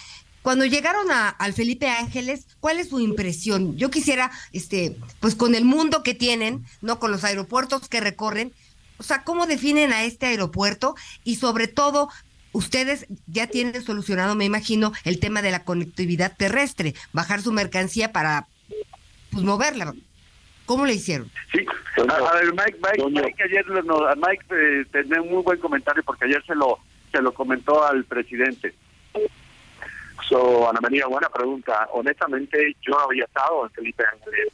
Cuando llegaron a, al Felipe Ángeles, ¿cuál es su impresión? Yo quisiera, este, pues con el mundo que tienen, no, con los aeropuertos que recorren, o sea, ¿cómo definen a este aeropuerto? Y sobre todo, ustedes ya tienen solucionado, me imagino, el tema de la conectividad terrestre, bajar su mercancía para pues, moverla. ¿Cómo le hicieron?
Sí, a, ver, Mike, Mike, Mike ayer no, Mike eh, tenía un muy buen comentario porque ayer se lo se lo comentó al presidente.
So, Ana María, buena pregunta. Honestamente, yo había estado en Felipe Ángeles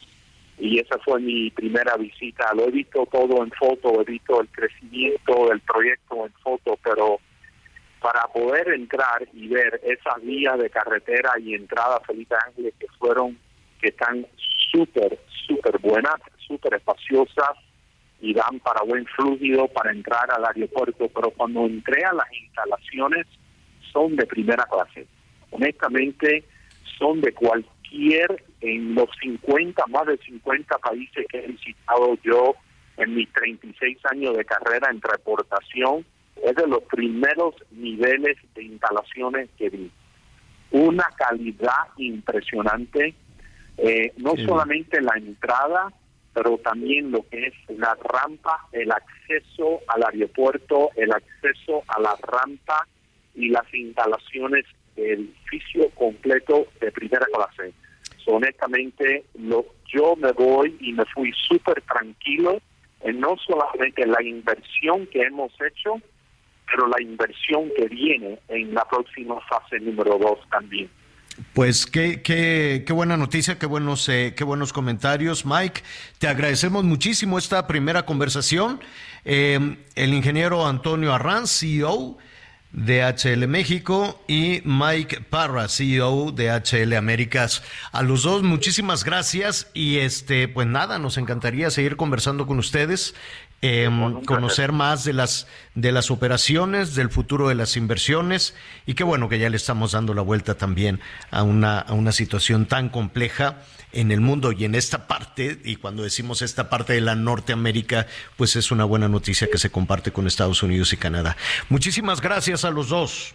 y esa fue mi primera visita. Lo he visto todo en foto, he visto el crecimiento del proyecto en foto, pero para poder entrar y ver esas vías de carretera y entrada Felipe Ángeles que fueron, que están súper, súper buenas, súper espaciosas y dan para buen fluido para entrar al aeropuerto, pero cuando entré a las instalaciones son de primera clase. Honestamente, son de cualquier, en los 50, más de 50 países que he visitado yo en mis 36 años de carrera en transportación, es de los primeros niveles de instalaciones que vi. Una calidad impresionante, eh, no solamente la entrada, pero también lo que es la rampa, el acceso al aeropuerto, el acceso a la rampa y las instalaciones del edificio completo de primera clase. honestamente, lo, yo me voy y me fui súper tranquilo en no solamente la inversión que hemos hecho, pero la inversión que viene en la próxima fase número dos también.
Pues qué, qué, qué buena noticia, qué buenos, eh, qué buenos comentarios, Mike. Te agradecemos muchísimo esta primera conversación. Eh, el ingeniero Antonio Arranz, CEO de HL México, y Mike Parra, CEO de HL Américas. A los dos, muchísimas gracias y este, pues nada, nos encantaría seguir conversando con ustedes eh, conocer más de las de las operaciones, del futuro de las inversiones y qué bueno que ya le estamos dando la vuelta también a una a una situación tan compleja en el mundo y en esta parte y cuando decimos esta parte de la Norteamérica, pues es una buena noticia que se comparte con Estados Unidos y Canadá. Muchísimas gracias a los dos.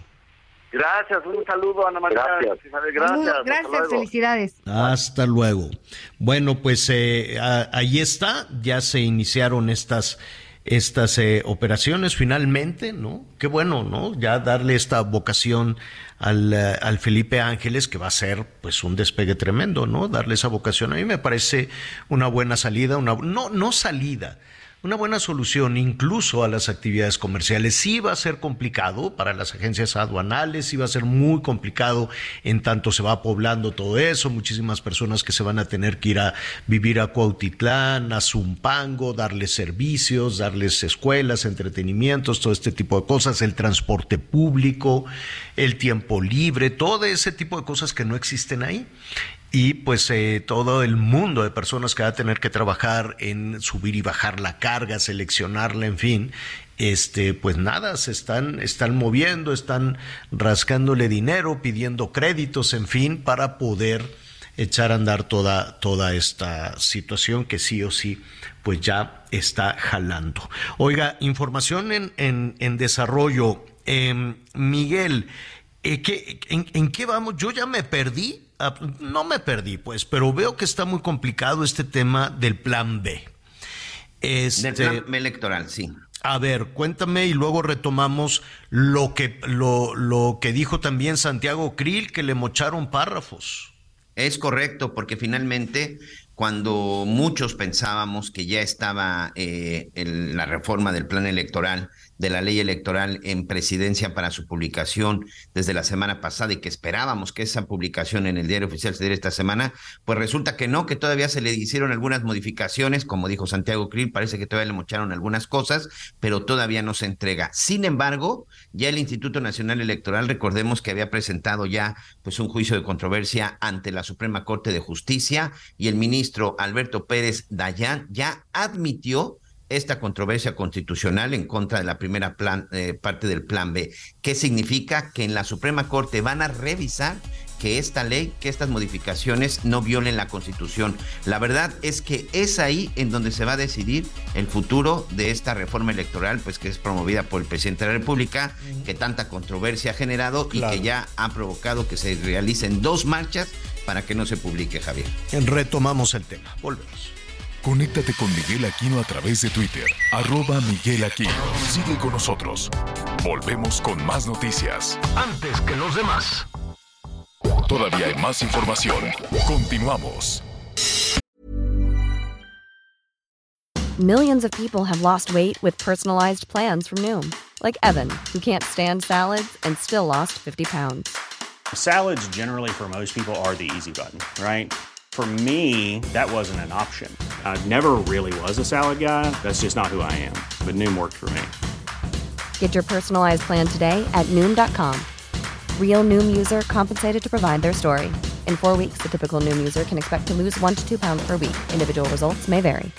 Gracias, un saludo Ana María. Gracias, gracias,
gracias felicidades.
Hasta luego. Bueno, pues eh, ahí está, ya se iniciaron estas estas eh, operaciones finalmente, ¿no? Qué bueno, ¿no? Ya darle esta vocación al, eh, al, Felipe Ángeles, que va a ser pues un despegue tremendo, ¿no? Darle esa vocación. A mí me parece una buena salida, una no, no salida, una buena solución incluso a las actividades comerciales. Sí va a ser complicado para las agencias aduanales, sí va a ser muy complicado en tanto se va poblando todo eso, muchísimas personas que se van a tener que ir a vivir a Cuautitlán, a Zumpango, darles servicios, darles escuelas, entretenimientos, todo este tipo de cosas, el transporte público, el tiempo libre, todo ese tipo de cosas que no existen ahí y pues eh, todo el mundo de personas que va a tener que trabajar en subir y bajar la carga, seleccionarla, en fin, este, pues nada, se están, están moviendo, están rascándole dinero, pidiendo créditos, en fin, para poder echar a andar toda, toda esta situación que sí o sí, pues ya está jalando. Oiga, información en, en, en desarrollo. Eh, Miguel, eh, ¿qué, en, ¿en qué vamos? Yo ya me perdí no me perdí, pues, pero veo que está muy complicado este tema del plan B.
Este, del plan B electoral, sí.
A ver, cuéntame y luego retomamos lo que, lo, lo que dijo también Santiago Krill, que le mocharon párrafos.
Es correcto, porque finalmente cuando muchos pensábamos que ya estaba eh, la reforma del plan electoral de la ley electoral en presidencia para su publicación desde la semana pasada y que esperábamos que esa publicación en el diario oficial se diera esta semana, pues resulta que no, que todavía se le hicieron algunas modificaciones, como dijo Santiago Krill, parece que todavía le mocharon algunas cosas, pero todavía no se entrega. Sin embargo, ya el Instituto Nacional Electoral, recordemos que había presentado ya pues un juicio de controversia ante la Suprema Corte de Justicia y el ministro Alberto Pérez Dayán ya admitió esta controversia constitucional en contra de la primera plan, eh, parte del Plan B. ¿Qué significa? Que en la Suprema Corte van a revisar que esta ley, que estas modificaciones no violen la Constitución. La verdad es que es ahí en donde se va a decidir el futuro de esta reforma electoral, pues que es promovida por el presidente de la República, que tanta controversia ha generado y que ya ha provocado que se realicen dos marchas para que no se publique, Javier.
Retomamos el tema. Volvemos.
Conéctate con Miguel Aquino a través de Twitter, arroba Miguel Aquino. Sigue con nosotros. Volvemos con más noticias.
Antes que los demás.
Todavía hay más información. Continuamos.
Millions of people have lost weight with personalized plans from Noom. Like Evan, who can't stand salads and still lost 50 pounds.
Salads generally for most people are the easy button, right? For me, that wasn't an option. I never really was a salad guy. That's just not who I am. But Noom worked for me.
Get your personalized plan today at Noom.com. Real Noom user compensated to provide their story. In four weeks, the typical Noom user can expect to lose one to two pounds per week. Individual results may vary.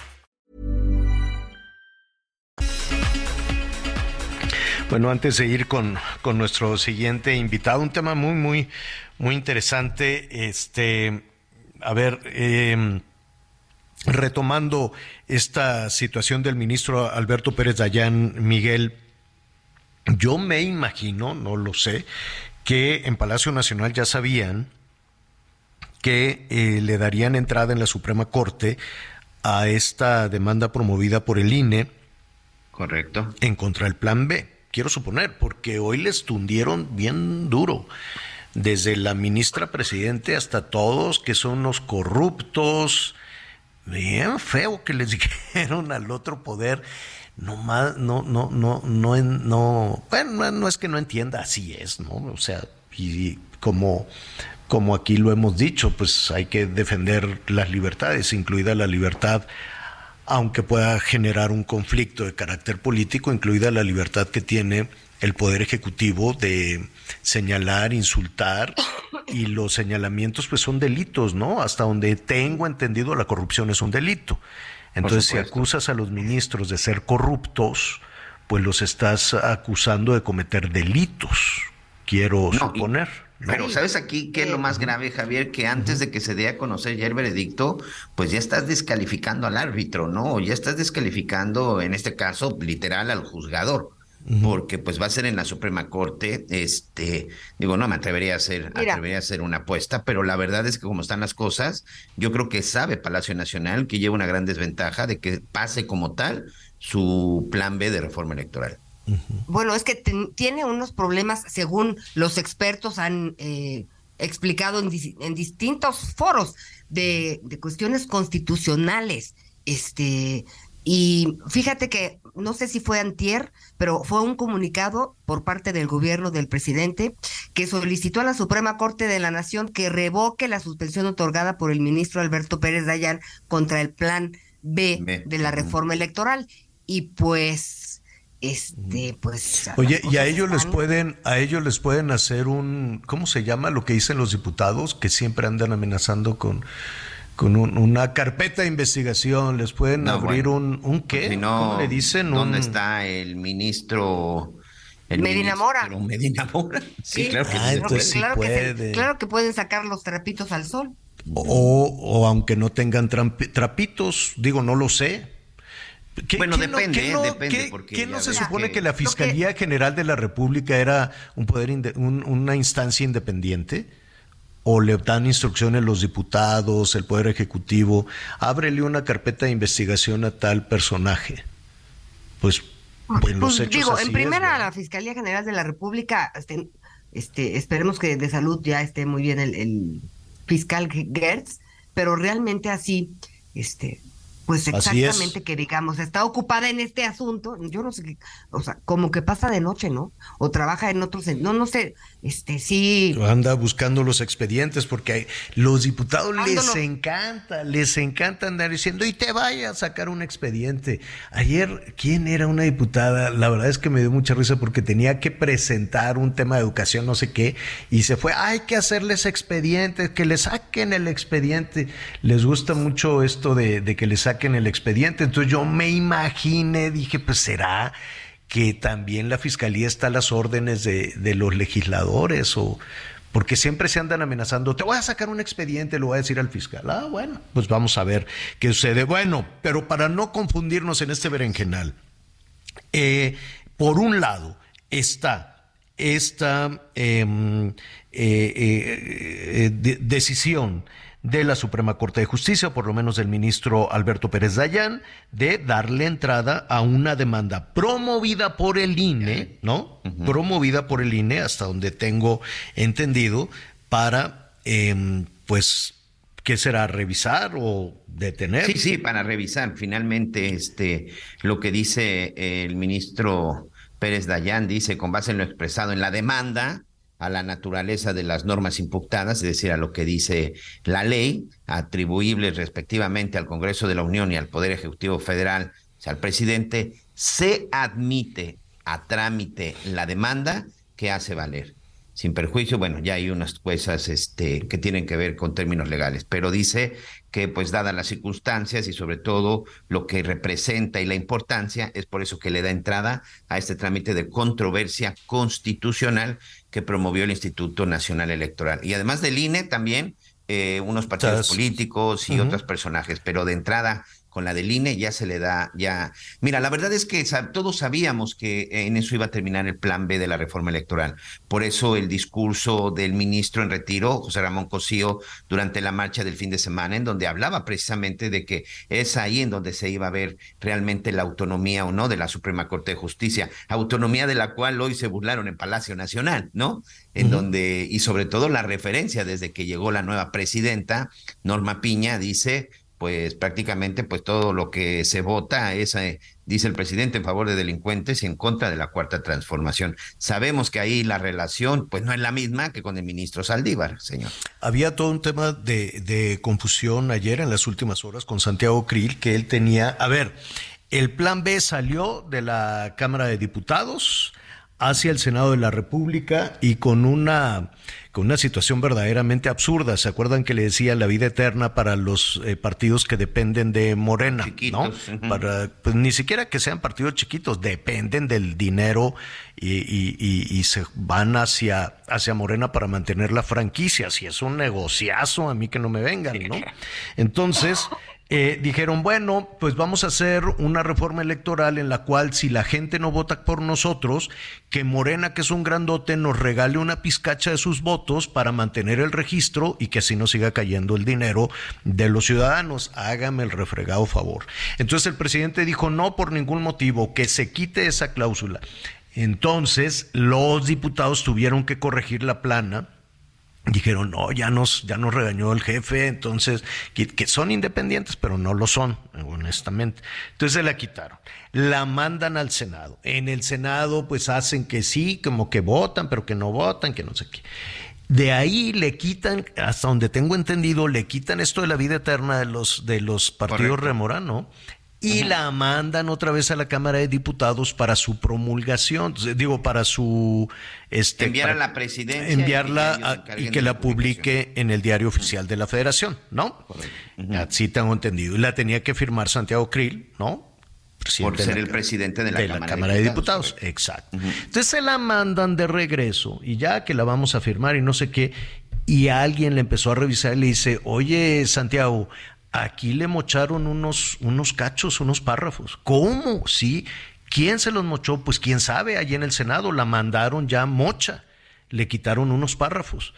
Bueno, antes de ir con, con nuestro siguiente invitado, un tema muy, muy, muy interesante. Este. A ver, em, retomando esta situación del ministro Alberto Pérez Dayán, Miguel, yo me imagino, no lo sé, que en Palacio Nacional ya sabían que eh, le darían entrada en la Suprema Corte a esta demanda promovida por el INE.
Correcto.
En contra del Plan B, quiero suponer, porque hoy les tundieron bien duro desde la ministra presidente hasta todos que son los corruptos, bien feo que les dijeron al otro poder, no no, no, no, no, no, bueno, no es que no entienda, así es, ¿no? O sea, y como, como aquí lo hemos dicho, pues hay que defender las libertades, incluida la libertad aunque pueda generar un conflicto de carácter político, incluida la libertad que tiene el Poder Ejecutivo de señalar, insultar, y los señalamientos pues son delitos, ¿no? Hasta donde tengo entendido la corrupción es un delito. Entonces, si acusas a los ministros de ser corruptos, pues los estás acusando de cometer delitos, quiero suponer.
Pero ¿sabes aquí qué es lo más grave, Javier? Que antes de que se dé a conocer ya el veredicto, pues ya estás descalificando al árbitro, ¿no? Ya estás descalificando, en este caso, literal al juzgador porque pues va a ser en la Suprema Corte, este, digo, no me atrevería a hacer, atrevería a hacer una apuesta, pero la verdad es que como están las cosas, yo creo que sabe Palacio Nacional que lleva una gran desventaja de que pase como tal su plan B de reforma electoral.
Bueno, es que tiene unos problemas, según los expertos han eh, explicado en, en, distintos foros, de, de cuestiones constitucionales. Este, y fíjate que no sé si fue antier, pero fue un comunicado por parte del gobierno del presidente que solicitó a la Suprema Corte de la Nación que revoque la suspensión otorgada por el ministro Alberto Pérez Dayán contra el plan B, de la reforma electoral. Y pues este pues
oye y a ellos les pueden a ellos les pueden hacer un cómo se llama lo que dicen los diputados que siempre andan amenazando con con una carpeta de investigación, les pueden abrir un, un qué,
si no, le dicen? ¿Dónde está el ministro?
Medina Mora.
Medina Mora. Sí, claro que,
sí. claro, que claro que pueden sacar los trapitos al sol.
O, o aunque no tengan trapitos, digo, no lo sé.
bueno, depende,
no,
depende.
¿qué, no se supone que, la Fiscalía General de la República era un poder, una instancia independiente? O le dan instrucciones los diputados, el Poder Ejecutivo, ábrele una carpeta de investigación a tal personaje. Pues,
pues los hechos digo, en primera la Fiscalía General de la República, este, este, esperemos que de salud ya esté muy bien el, fiscal Gertz, pero realmente así, este, pues exactamente que digamos, está ocupada en este asunto, yo no sé qué, o sea, como que pasa de noche, ¿no? O trabaja en otros, no, no sé, este, sí.
Anda buscando los expedientes porque los diputados les encanta, les encanta andar diciendo, y te vaya a sacar un expediente. Ayer, ¿quién era una diputada? La verdad es que me dio mucha risa porque tenía que presentar un tema de educación, no sé qué, y se fue, hay que hacerles expedientes, que le saquen el expediente. Les gusta mucho esto de, de que le saquen en el expediente. Entonces yo me imaginé, dije, pues será que también la fiscalía está a las órdenes de, de los legisladores o porque siempre se andan amenazando, te voy a sacar un expediente, lo voy a decir al fiscal. Ah, bueno, pues vamos a ver qué sucede. Bueno, pero para no confundirnos en este berenjenal, eh, por un lado está esta em, eh, eh, decisión de la Suprema Corte de Justicia, por lo menos del ministro Alberto Pérez Dayán, de darle entrada a una demanda promovida por el INE, ¿no? Promovida por el INE, hasta donde tengo entendido, para, em, pues, ¿qué será? ¿Revisar o detener?
Sí, sí, para revisar. Finalmente, este, lo que dice el ministro Pérez Dayán, dice, con base en lo expresado en la demanda, a la naturaleza de las normas impugnadas, es decir, a lo que dice la ley, atribuibles respectivamente al Congreso de la Unión y al Poder Ejecutivo Federal, o sea, al presidente, se admite a trámite la demanda que hace valer. Sin perjuicio, bueno, ya hay unas cosas este, que tienen que ver con términos legales, pero dice que pues dadas las circunstancias y sobre todo lo que representa y la importancia, es por eso que le da entrada a este trámite de controversia constitucional que promovió el Instituto Nacional Electoral. Y además del INE también eh, unos partidos políticos y otros personajes, pero de entrada con la del INE ya se le da, ya. Mira, la verdad es que todos sabíamos que en eso iba a terminar el plan B de la reforma electoral. Por eso el discurso del ministro en retiro, José Ramón Cosío, durante la marcha del fin de semana, en donde hablaba precisamente de que es ahí en donde se iba a ver realmente la autonomía o no de la Suprema Corte de Justicia, autonomía de la cual hoy se burlaron en Palacio Nacional, ¿no? En donde, y sobre todo la referencia desde que llegó la nueva presidenta, Norma Piña, dice pues prácticamente pues todo lo que se vota es, eh, dice el presidente, en favor de delincuentes y en contra de la cuarta transformación. Sabemos que ahí la relación pues no es la misma que con el ministro Saldívar, señor.
Había todo un tema de, de confusión ayer en las últimas horas con Santiago Krill, que él tenía, a ver, el plan B salió de la Cámara de Diputados hacia el Senado de la República y con una con una situación verdaderamente absurda. ¿Se acuerdan que le decía la vida eterna para los eh, partidos que dependen de Morena? ¿no? Para, pues ni siquiera que sean partidos chiquitos, dependen del dinero y, y, y, se van hacia, hacia Morena para mantener la franquicia. Si es un negociazo, a mí que no me vengan, ¿no? Entonces, eh, dijeron, bueno, pues vamos a hacer una reforma electoral en la cual si la gente no vota por nosotros, que Morena, que es un grandote, nos regale una pizcacha de sus votos para mantener el registro y que así no siga cayendo el dinero de los ciudadanos. Hágame el refregado favor. Entonces el presidente dijo, no por ningún motivo, que se quite esa cláusula. Entonces los diputados tuvieron que corregir la plana dijeron, no, ya nos, ya nos regañó el jefe, entonces, que, son independientes, pero no lo son, honestamente. Entonces se la quitaron. La mandan al Senado. En el Senado, pues hacen que sí, como que votan, pero que no votan, que no sé qué. De ahí le quitan, hasta donde tengo entendido, le quitan esto de la vida eterna de los, de los partidos remorano y la mandan otra vez a la Cámara de Diputados para su promulgación, digo, para su... Este,
Enviar a la presidencia.
Enviarla y que, la publique en el diario oficial de la federación, ¿no? Así tengo entendido. Y la tenía que firmar Santiago Krill, ¿no?
Por ser el presidente de la,
Cámara, de Diputados. Exacto. Entonces se la mandan de regreso y ya que la vamos a firmar y no sé qué, y alguien le empezó a revisar y le dice, oye Santiago, aquí le mocharon unos, unos cachos, unos párrafos. ¿Cómo? Sí. ¿Quién se los mochó? Pues quién sabe, allí en el Senado la mandaron ya mocha, le quitaron unos párrafos.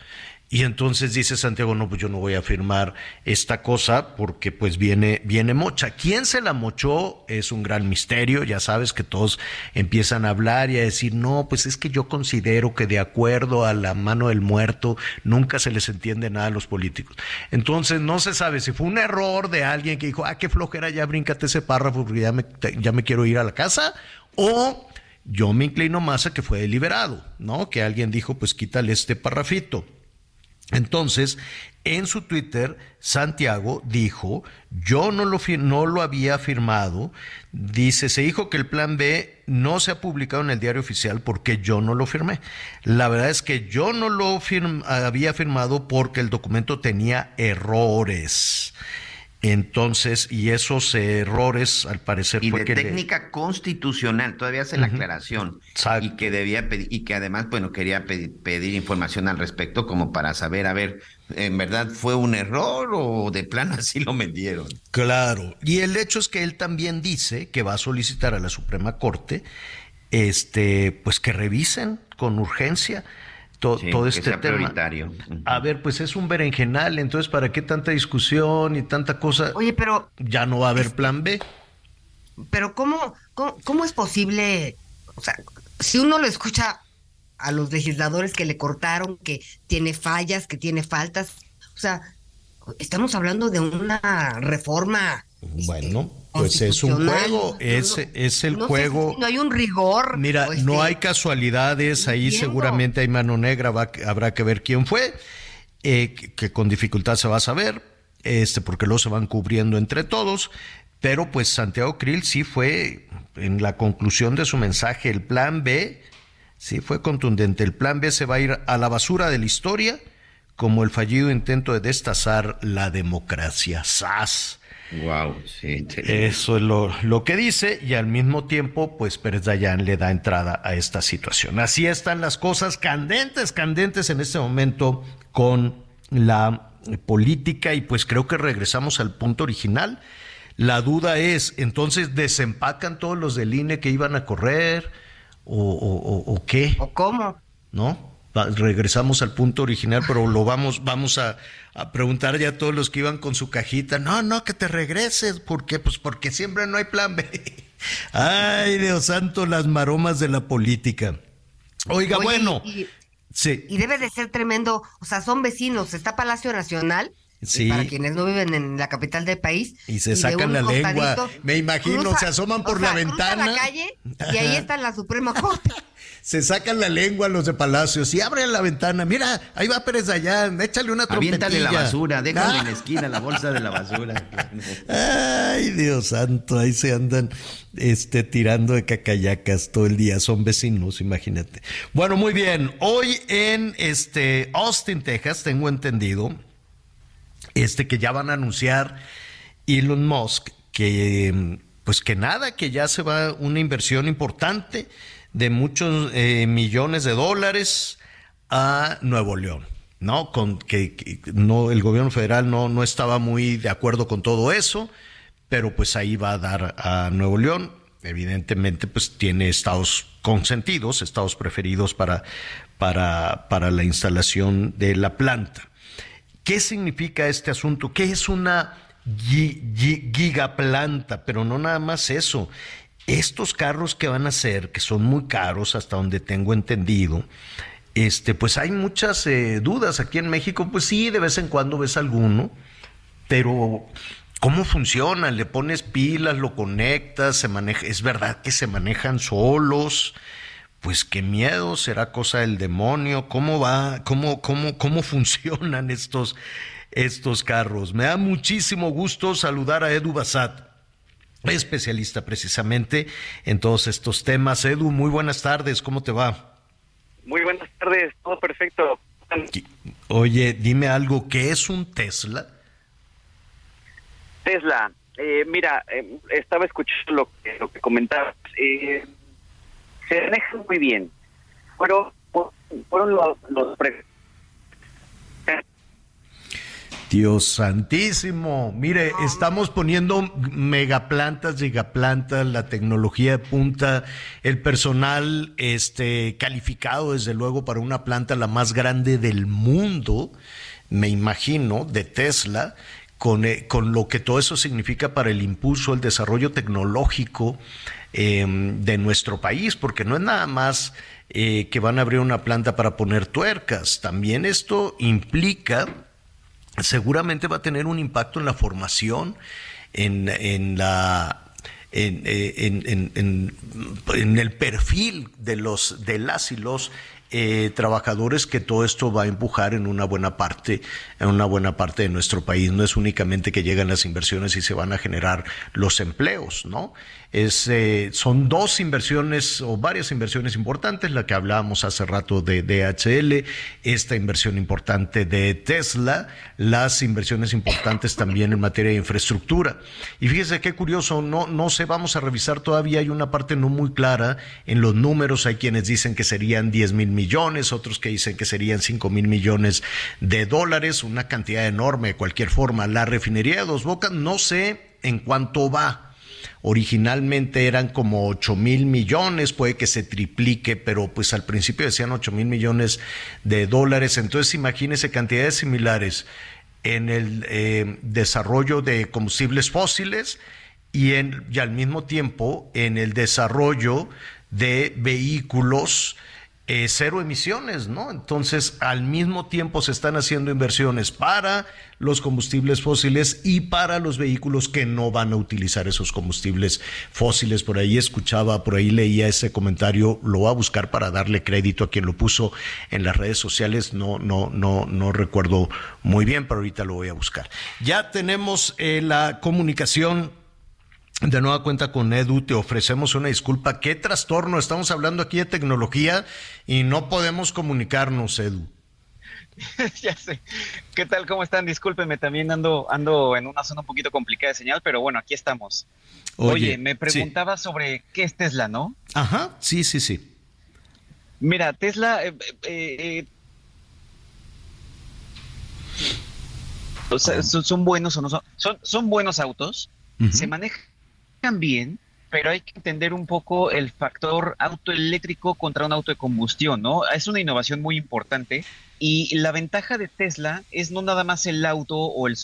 Y entonces dice Santiago, no, pues yo no voy a firmar esta cosa porque pues viene, viene mocha. ¿Quién se la mochó? Es un gran misterio. Ya sabes que todos empiezan a hablar y a decir, no, pues es que yo considero que de acuerdo a la mano del muerto nunca se les entiende nada a los políticos. Entonces no se sabe si fue un error de alguien que dijo, ah, qué flojera, ya bríncate ese párrafo porque ya me, ya me quiero ir a la casa. O yo me inclino más a que fue deliberado, ¿no? Que alguien dijo, pues quítale este parrafito. Entonces, en su Twitter, Santiago dijo, yo no lo, no lo había firmado, dice, se dijo que el plan B no se ha publicado en el diario oficial porque yo no lo firmé. La verdad es que yo no lo había firmado porque el documento tenía errores. Entonces, y esos errores, al parecer,
y
fue
de técnica constitucional, todavía hace la aclaración. Y que debía pedir, y que además, bueno, quería pedir, información al respecto, como para saber, a ver, ¿en verdad fue un error o de plano así lo vendieron?
Claro. Y el hecho es que él también dice que va a solicitar a la Suprema Corte, este, pues que revisen con urgencia todo este tema. A ver, pues es un berenjenal, entonces ¿para qué tanta discusión y tanta cosa?
Oye, pero
ya no va a haber plan B.
Pero cómo, cómo, es posible, o sea, si uno lo escucha a los legisladores que le cortaron, que tiene fallas, que tiene faltas, o sea, estamos hablando de una reforma.
Este, bueno, pues es un juego, es, es el juego.
no hay un rigor.
Mira, no este, hay casualidades, ahí seguramente hay mano negra, habrá que ver quién fue, eh, que, con dificultad se va a saber, este, porque luego se van cubriendo entre todos, pero pues Santiago Krill sí fue, en la conclusión de su mensaje, el plan B, sí fue contundente, el plan B se va a ir a la basura de la historia como el fallido intento de destazar la democracia. ¡Sas!
Wow, sí.
Eso es lo, que dice y al mismo tiempo, pues Pérez Dayan le da entrada a esta situación. Así están las cosas candentes, candentes en este momento con la política y pues creo que regresamos al punto original. La duda es, entonces, ¿desempacan todos los del INE que iban a correr o, o qué?
¿O cómo?
¿No? Regresamos al punto original, pero lo vamos, vamos a, a, preguntar ya a todos los que iban con su cajita, no, no, que te regreses, ¿por qué? Pues porque siempre no hay plan B. Ay, Dios santo, las maromas de la política. Oiga, bueno.
Y, sí. Y debe de ser tremendo, o sea, son vecinos, está Palacio Nacional, Sí. Para quienes no viven en la capital del país.
Y se sacan la lengua. Me imagino, se asoman por la ventana.
la calle y ahí está la Suprema Corte.
se sacan la lengua los de Palacios y abren la ventana. Mira, ahí va Pérez Dayán, échale una trompetilla.
Aviéntale la basura, déjale en la esquina la bolsa de la basura.
Ay, Dios santo, ahí se andan este, tirando de cacayacas todo el día. Son vecinos, imagínate. Bueno, muy bien. Hoy en este Austin, Texas, tengo entendido este que ya van a anunciar Elon Musk que pues que nada, que ya se va una inversión importante de muchos eh, millones de dólares a Nuevo León. ¿no? Con que, no el gobierno federal no, no estaba muy de acuerdo con todo eso, pero pues ahí va a dar a Nuevo León. Evidentemente, pues tiene estados consentidos, estados preferidos para, para, para la instalación de la planta. ¿Qué significa este asunto? ¿Qué es una gigaplanta? Pero no nada más eso. Estos carros que van a ser, que son muy caros hasta donde tengo entendido, este, pues hay muchas eh, dudas aquí en México. Pues sí, de vez en cuando ves alguno, pero ¿cómo funciona? Le pones pilas, lo conectas, se maneja. Es verdad que se manejan solos pues qué miedo, será cosa del demonio, cómo va, cómo, cómo, cómo funcionan estos, estos carros. Me da muchísimo gusto saludar a Edu Basat, especialista precisamente en todos estos temas. Edu, muy buenas tardes, ¿cómo te va?
Muy buenas tardes, todo perfecto.
Oye, dime algo, ¿qué es un Tesla?
Tesla, eh, mira, eh, estaba escuchando lo que, lo que comentabas. Eh, se manejan muy bien. Pero fueron los, los
Dios santísimo. Mire, estamos poniendo megaplantas, gigaplantas, la tecnología de punta, el personal este, calificado, desde luego, para una planta la más grande del mundo, me imagino, de Tesla. Con, eh, con lo que todo eso significa para el impulso, el desarrollo tecnológico em, de nuestro país, porque no es nada más eh, que van a abrir una planta para poner tuercas, también esto implica seguramente va a tener un impacto en la formación, en, en la en, en, en, en, el perfil de los de las y los eh, trabajadores que todo esto va a empujar en una buena parte, en una buena parte de nuestro país. No es únicamente que llegan las inversiones y se van a generar los empleos, ¿no? Eh, son dos inversiones o varias inversiones importantes, la que hablábamos hace rato de DHL, esta inversión importante de Tesla, las inversiones importantes también en materia de infraestructura. Y fíjese qué curioso, no, no sé, vamos a revisar todavía, hay una parte no muy clara en los números, hay quienes dicen que serían 10 mil millones, otros que dicen que serían 5 mil millones de dólares, una cantidad enorme de cualquier forma. La refinería de Dos Bocas no sé en cuánto va. Originalmente eran como 8 mil millones, puede que se triplique, pero pues al principio decían 8 mil millones de dólares. Entonces imagínese cantidades similares en el eh, desarrollo de combustibles fósiles y, en, y al mismo tiempo en el desarrollo de vehículos eh, cero emisiones, ¿no? Entonces, al mismo tiempo se están haciendo inversiones para los combustibles fósiles y para los vehículos que no van a utilizar esos combustibles fósiles. Por ahí escuchaba, por ahí leía ese comentario, lo voy a buscar para darle crédito a quien lo puso en las redes sociales. No, no, no, no recuerdo muy bien, pero ahorita lo voy a buscar. Ya tenemos eh, la comunicación de nueva cuenta con Edu, te ofrecemos una disculpa. ¿Qué trastorno? Estamos hablando aquí de tecnología y no podemos comunicarnos, Edu.
ya sé. ¿Qué tal? ¿Cómo están? Discúlpeme, también ando, ando en una zona un poquito complicada de señal, pero bueno, aquí estamos. Oye, me preguntaba sobre qué es Tesla, ¿no?
Ajá, sí, sí, sí.
Mira, Tesla... Eh, eh, eh son, buenos o no son, son, buenos autos, se manejan también, pero hay que entender un poco el factor autoeléctrico contra un auto de combustión, ¿no? Es una innovación muy importante y la ventaja de Tesla es no nada más el auto o el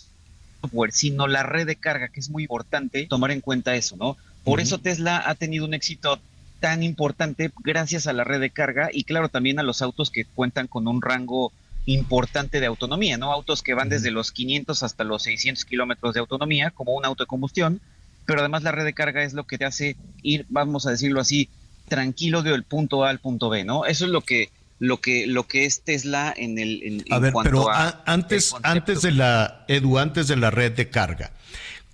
software, sino la red de carga, que es muy importante tomar en cuenta eso, ¿no? Por eso Tesla ha tenido un éxito tan importante gracias a la red de carga y claro también a los autos que cuentan con un rango importante de autonomía, ¿no? Autos que van desde los 500 hasta los 600 kilómetros de autonomía, como un auto de combustión, pero además la red de carga es lo que te hace ir, vamos a decirlo así, tranquilo del punto A al punto B, ¿no? Eso es lo que lo que lo que es Tesla en el en,
a ver, pero antes antes de la Edu antes de la red de carga,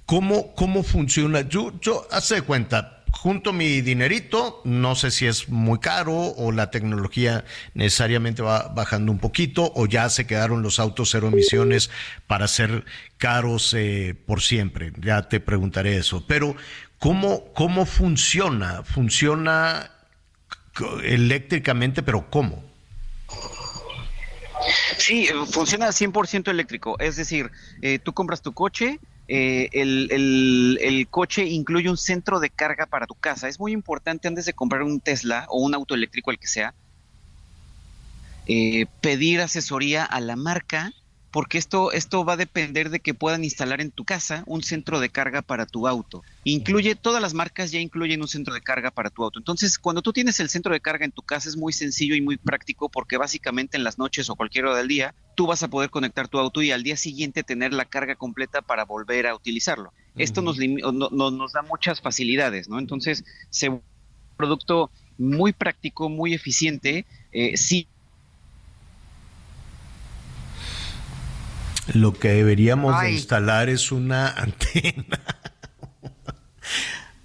¿cómo cómo funciona? Yo yo hace cuenta junto mi dinerito, no sé si es muy caro o la tecnología necesariamente va bajando un poquito o ya se quedaron los autos cero emisiones para ser caros eh, por siempre. Ya te preguntaré eso. Pero ¿cómo, cómo funciona? ¿Funciona eléctricamente, pero cómo?
Sí, funciona 100% eléctrico. Es decir, eh, tú compras tu coche, eh, el, coche incluye un centro de carga para tu casa. Es muy importante antes de comprar un Tesla o un auto eléctrico, el que sea, eh, pedir asesoría a la marca porque esto, esto va a depender de que puedan instalar en tu casa un centro de carga para tu auto. Incluye, todas las marcas ya incluyen un centro de carga para tu auto. Entonces, cuando tú tienes el centro de carga en tu casa es muy sencillo y muy práctico porque básicamente en las noches o cualquier hora del día tú vas a poder conectar tu auto y al día siguiente tener la carga completa para volver a utilizarlo. Esto nos, nos da muchas facilidades, ¿no? Entonces, se un producto muy práctico, muy eficiente, eh, sí
Lo que deberíamos instalar es una antena.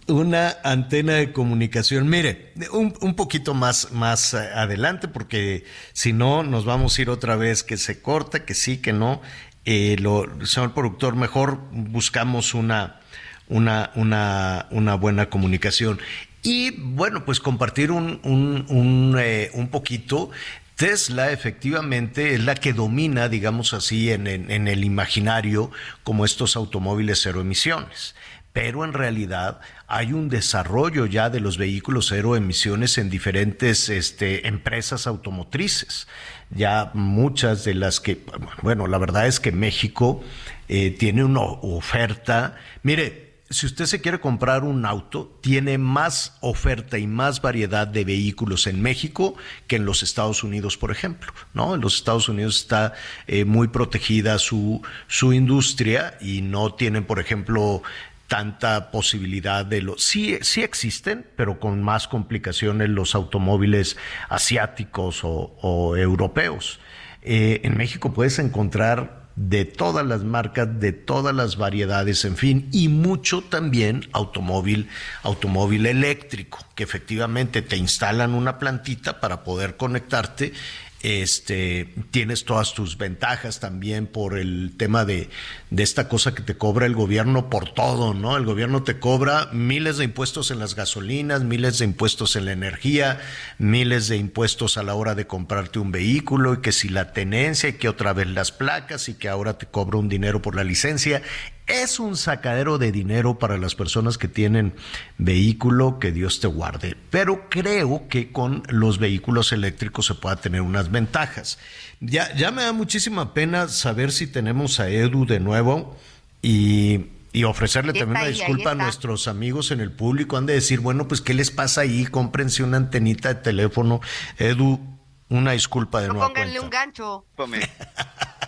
una antena de comunicación. Mire, un, poquito más, más adelante, porque si no, nos vamos a ir otra vez que se corta, que sí, que no. Eh, lo, señor productor, mejor buscamos una, una, una, una buena comunicación. Y bueno, pues compartir un, un, un, eh, un poquito Tesla efectivamente es la que domina, digamos así, en, el imaginario como estos automóviles cero emisiones pero en realidad hay un desarrollo ya de los vehículos cero emisiones en diferentes este, empresas automotrices. Ya muchas de las que, bueno, la verdad es que México eh, tiene una oferta. Mire, si usted se quiere comprar un auto, tiene más oferta y más variedad de vehículos en México que en los Estados Unidos, por ejemplo. ¿no? En los Estados Unidos está eh, muy protegida su, su industria y no tienen, por ejemplo, tanta posibilidad de los... Sí, sí existen, pero con más complicaciones los automóviles asiáticos o, europeos. Eh, en México puedes encontrar de todas las marcas, de todas las variedades, en fin, y mucho también automóvil, automóvil eléctrico, que efectivamente te instalan una plantita para poder conectarte este, tienes todas tus ventajas también por el tema de, de, esta cosa que te cobra el gobierno por todo, ¿no? El gobierno te cobra miles de impuestos en las gasolinas, miles de impuestos en la energía, miles de impuestos a la hora de comprarte un vehículo y que si la tenencia y que otra vez las placas y que ahora te cobra un dinero por la licencia es un sacadero de dinero para las personas que tienen vehículo, que Dios te guarde. Pero creo que con los vehículos eléctricos se pueda tener unas ventajas. Ya, ya me da muchísima pena saber si tenemos a Edu de nuevo y, ofrecerle también una disculpa a nuestros amigos en el público. Han de decir, bueno, pues, ¿qué les pasa ahí? Cómprense una antenita de teléfono. Edu, una disculpa de nuevo.
Pónganle un gancho.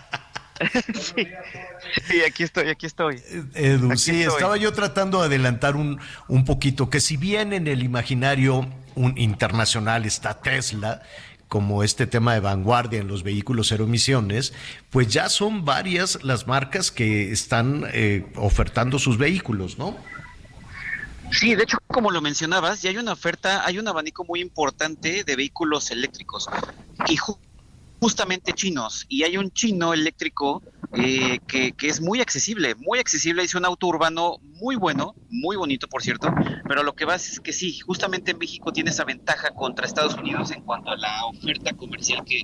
sí, aquí estoy, aquí estoy.
Edu, sí, estaba yo tratando de adelantar un, un poquito, que si bien en el imaginario un internacional está Tesla, como este tema de vanguardia en los vehículos cero emisiones, pues ya son varias las marcas que están eh, ofertando sus vehículos, ¿no?
Sí, de hecho, como lo mencionabas, ya hay una oferta, hay un abanico muy importante de vehículos eléctricos. Y justamente chinos y hay un chino eléctrico eh, que, que, es muy accesible, muy accesible, es un auto urbano muy bueno, muy bonito por cierto, pero lo que va es que sí, justamente en México tiene esa ventaja contra Estados Unidos en cuanto a la oferta comercial que,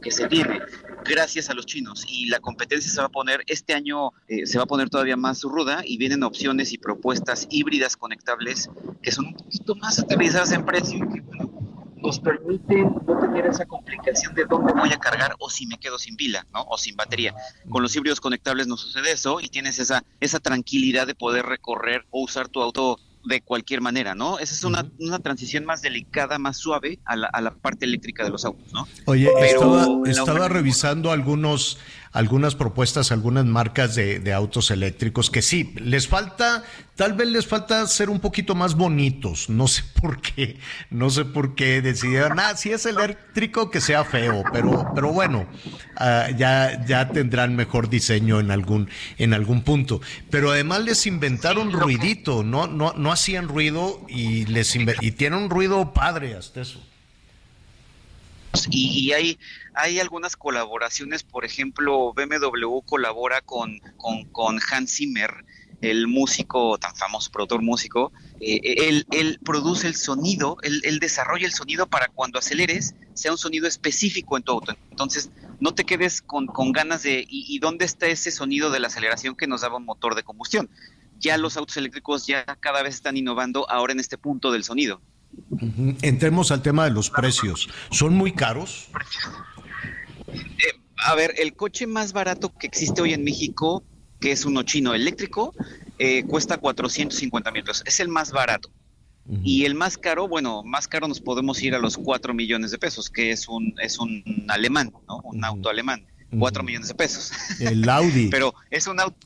que, se tiene gracias a los chinos y la competencia se va a poner, este año eh, se va a poner todavía más ruda y vienen opciones y propuestas híbridas conectables que son un poquito más aterrizadas en precio y que bueno, nos permiten no tener esa complicación de dónde voy a cargar o si me quedo sin pila, ¿no? O sin batería. Con los híbridos conectables no sucede eso y tienes esa, esa tranquilidad de poder recorrer o usar tu auto de cualquier manera, ¿no? Esa es una, una transición más delicada, más suave a la, a la, parte eléctrica de los autos, ¿no?
Oye, estaba, estaba revisando algunos algunas propuestas, algunas marcas de, autos eléctricos que sí, les falta, tal vez les falta ser un poquito más bonitos, no sé por qué, no sé por qué decidieron, ah, si es eléctrico que sea feo, pero, pero bueno, ah, ya, ya tendrán mejor diseño en algún, en algún punto. Pero además les inventaron ruidito, no, no, no hacían ruido y les y tienen un ruido padre hasta eso.
Y, hay, hay algunas colaboraciones, por ejemplo, BMW colabora con, con, Hans Zimmer, el músico tan famoso, productor músico, eh, él, él, produce el sonido, él, desarrolla el sonido para cuando aceleres sea un sonido específico en tu auto. Entonces, no te quedes con ganas de, ¿y, dónde está ese sonido de la aceleración que nos daba un motor de combustión? Ya los autos eléctricos ya cada vez están innovando ahora en este punto del sonido.
Entremos al tema de los precios. ¿Son muy caros?
Eh, a ver, el coche más barato que existe hoy en México, que es uno chino eléctrico, eh, cuesta 450 mil pesos. Es el más barato. Y el más caro, bueno, más caro nos podemos ir a los 4 millones de pesos, que es un, es un alemán, ¿no? Un auto alemán. 4 millones de pesos.
El Audi.
Pero es un auto.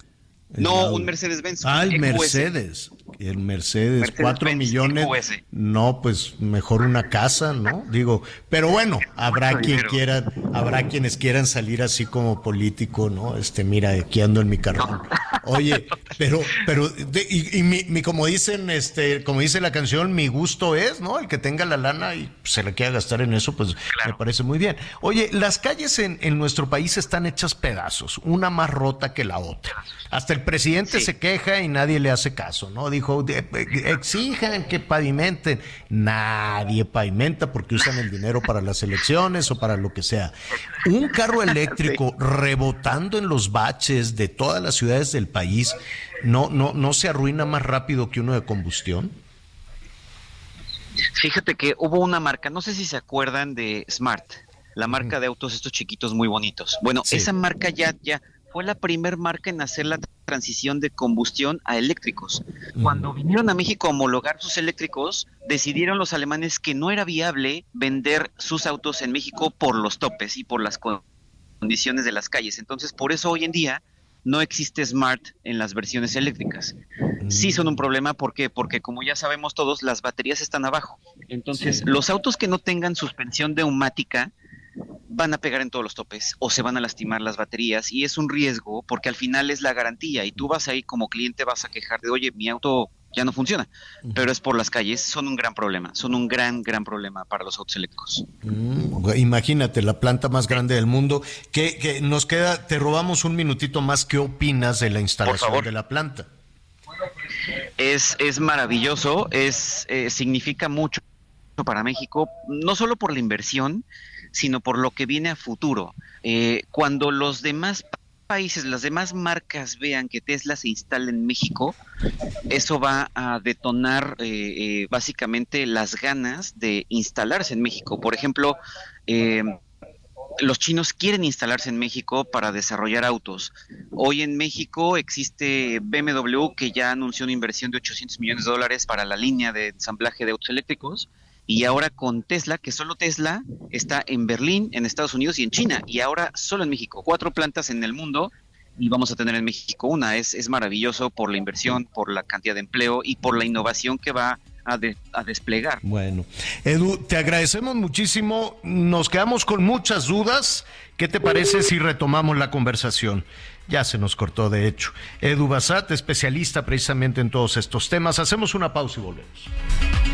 No, un Mercedes-Benz.
Ah, el Mercedes. El Mercedes, cuatro millones. No, pues mejor una casa, ¿no? Digo, pero bueno, habrá quien quiera, habrá quienes quieran salir así como político, ¿no? Este, mira, aquí ando en mi carro. Oye, pero, pero, y, mi, como dicen, este, como dice la canción, mi gusto es, ¿no? El que tenga la lana y se le quiera gastar en eso, pues me parece muy bien. Oye, las calles en, en nuestro país están hechas pedazos, una más rota que la otra. Hasta el presidente se queja y nadie le hace caso, ¿no? Dijo dijo, exijan que pavimenten. Nadie pavimenta porque usan el dinero para las elecciones o para lo que sea. Un carro eléctrico rebotando en los baches de todas las ciudades del país, ¿no, no, no se arruina más rápido que uno de combustión?
Fíjate que hubo una marca, no sé si se acuerdan de Smart, la marca de autos estos chiquitos muy bonitos. Bueno, esa marca ya, ya fue la primer marca en hacer la transición de combustión a eléctricos. Cuando vinieron a México a homologar sus eléctricos, decidieron los alemanes que no era viable vender sus autos en México por los topes y por las condiciones de las calles. Entonces, por eso hoy en día no existe Smart en las versiones eléctricas. Sí son un problema, ¿por qué? Porque como ya sabemos todos, las baterías están abajo. Entonces, los autos que no tengan suspensión neumática van a pegar en todos los topes o se van a lastimar las baterías y es un riesgo porque al final es la garantía y tú vas ahí como cliente vas a quejar de, oye, mi auto ya no funciona, pero es por las calles, son un gran problema, son un gran, gran problema para los autos eléctricos.
Mm, imagínate, la planta más grande del mundo, que, nos queda, te robamos un minutito más, ¿qué opinas de la instalación de la planta?
Es, es maravilloso, es, eh, significa mucho para México, no solo por la inversión, sino por lo que viene a futuro. Eh, cuando los demás países, las demás marcas vean que Tesla se instala en México, eso va a detonar eh, eh, básicamente las ganas de instalarse en México. Por ejemplo, eh, los chinos quieren instalarse en México para desarrollar autos. Hoy en México existe BMW que ya anunció una inversión de 800 millones de dólares para la línea de ensamblaje de autos eléctricos y ahora con Tesla, que solo Tesla está en Berlín, en Estados Unidos y en China, y ahora solo en México, cuatro plantas en el mundo, y vamos a tener en México una. Es, es maravilloso por la inversión, por la cantidad de empleo y por la innovación que va a, a, desplegar.
Bueno, Edu, te agradecemos muchísimo. Nos quedamos con muchas dudas. ¿Qué te parece si retomamos la conversación? Ya se nos cortó, de hecho. Edu Basat, especialista precisamente en todos estos temas. Hacemos una pausa y volvemos.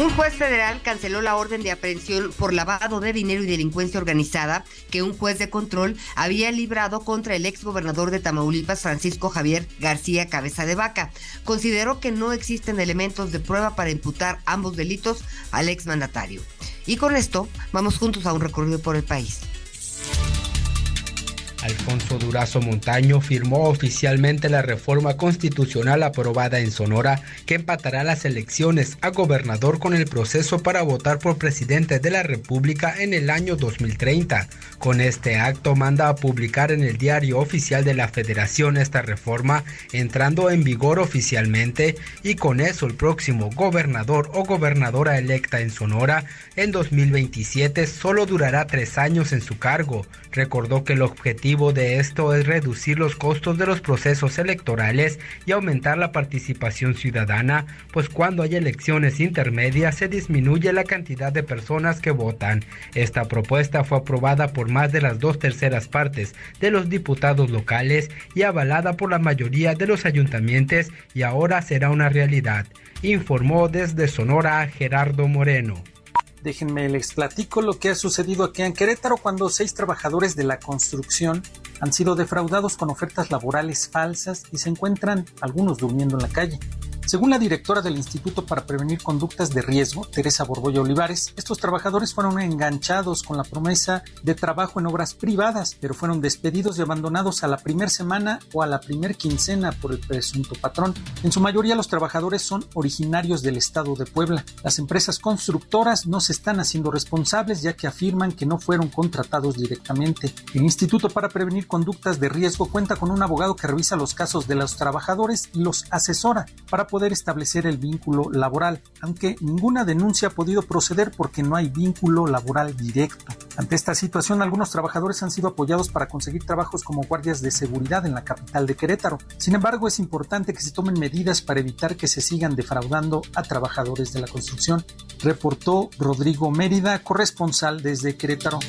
Un juez federal canceló la orden de aprehensión por lavado de dinero y delincuencia organizada que un juez de control había librado contra el ex gobernador de Tamaulipas, Francisco Javier García Cabeza de Vaca. Consideró que no existen elementos de prueba para imputar ambos delitos al ex mandatario. Y con esto vamos juntos a un recorrido por el país.
Alfonso Durazo Montaño firmó oficialmente la reforma constitucional aprobada en Sonora que empatará las elecciones a gobernador con el proceso para votar por presidente de la República en el año 2030. Con este acto manda a publicar en el diario oficial de la Federación esta reforma entrando en vigor oficialmente y con eso el próximo gobernador o gobernadora electa en Sonora en 2027 solo durará tres años en su cargo. Recordó que el objetivo de esto es reducir los costos de los procesos electorales y aumentar la participación ciudadana, pues cuando hay elecciones intermedias se disminuye la cantidad de personas que votan. Esta propuesta fue aprobada por más de las dos terceras partes de los diputados locales y avalada por la mayoría de los ayuntamientos y ahora será una realidad, informó desde Sonora Gerardo Moreno.
Déjenme les platico lo que ha sucedido aquí en Querétaro cuando seis trabajadores de la construcción han sido defraudados con ofertas laborales falsas y se encuentran algunos durmiendo en la calle. Según la directora del Instituto para Prevenir Conductas de Riesgo, Teresa Borboya Olivares, estos trabajadores fueron enganchados con la promesa de trabajo en obras privadas, pero fueron despedidos y abandonados a la primera semana o a la primer quincena por el presunto patrón. En su mayoría los trabajadores son originarios del estado de Puebla. Las empresas constructoras no se están haciendo responsables ya que afirman que no fueron contratados directamente. El Instituto para Prevenir Conductas de Riesgo cuenta con un abogado que revisa los casos de los trabajadores y los asesora para poder poder establecer el vínculo laboral, aunque ninguna denuncia ha podido proceder porque no hay vínculo laboral directo. Ante esta situación, algunos trabajadores han sido apoyados para conseguir trabajos como guardias de seguridad en la capital de Querétaro. Sin embargo, es importante que se tomen medidas para evitar que se sigan defraudando a trabajadores de la construcción, reportó Rodrigo Mérida, corresponsal desde Querétaro.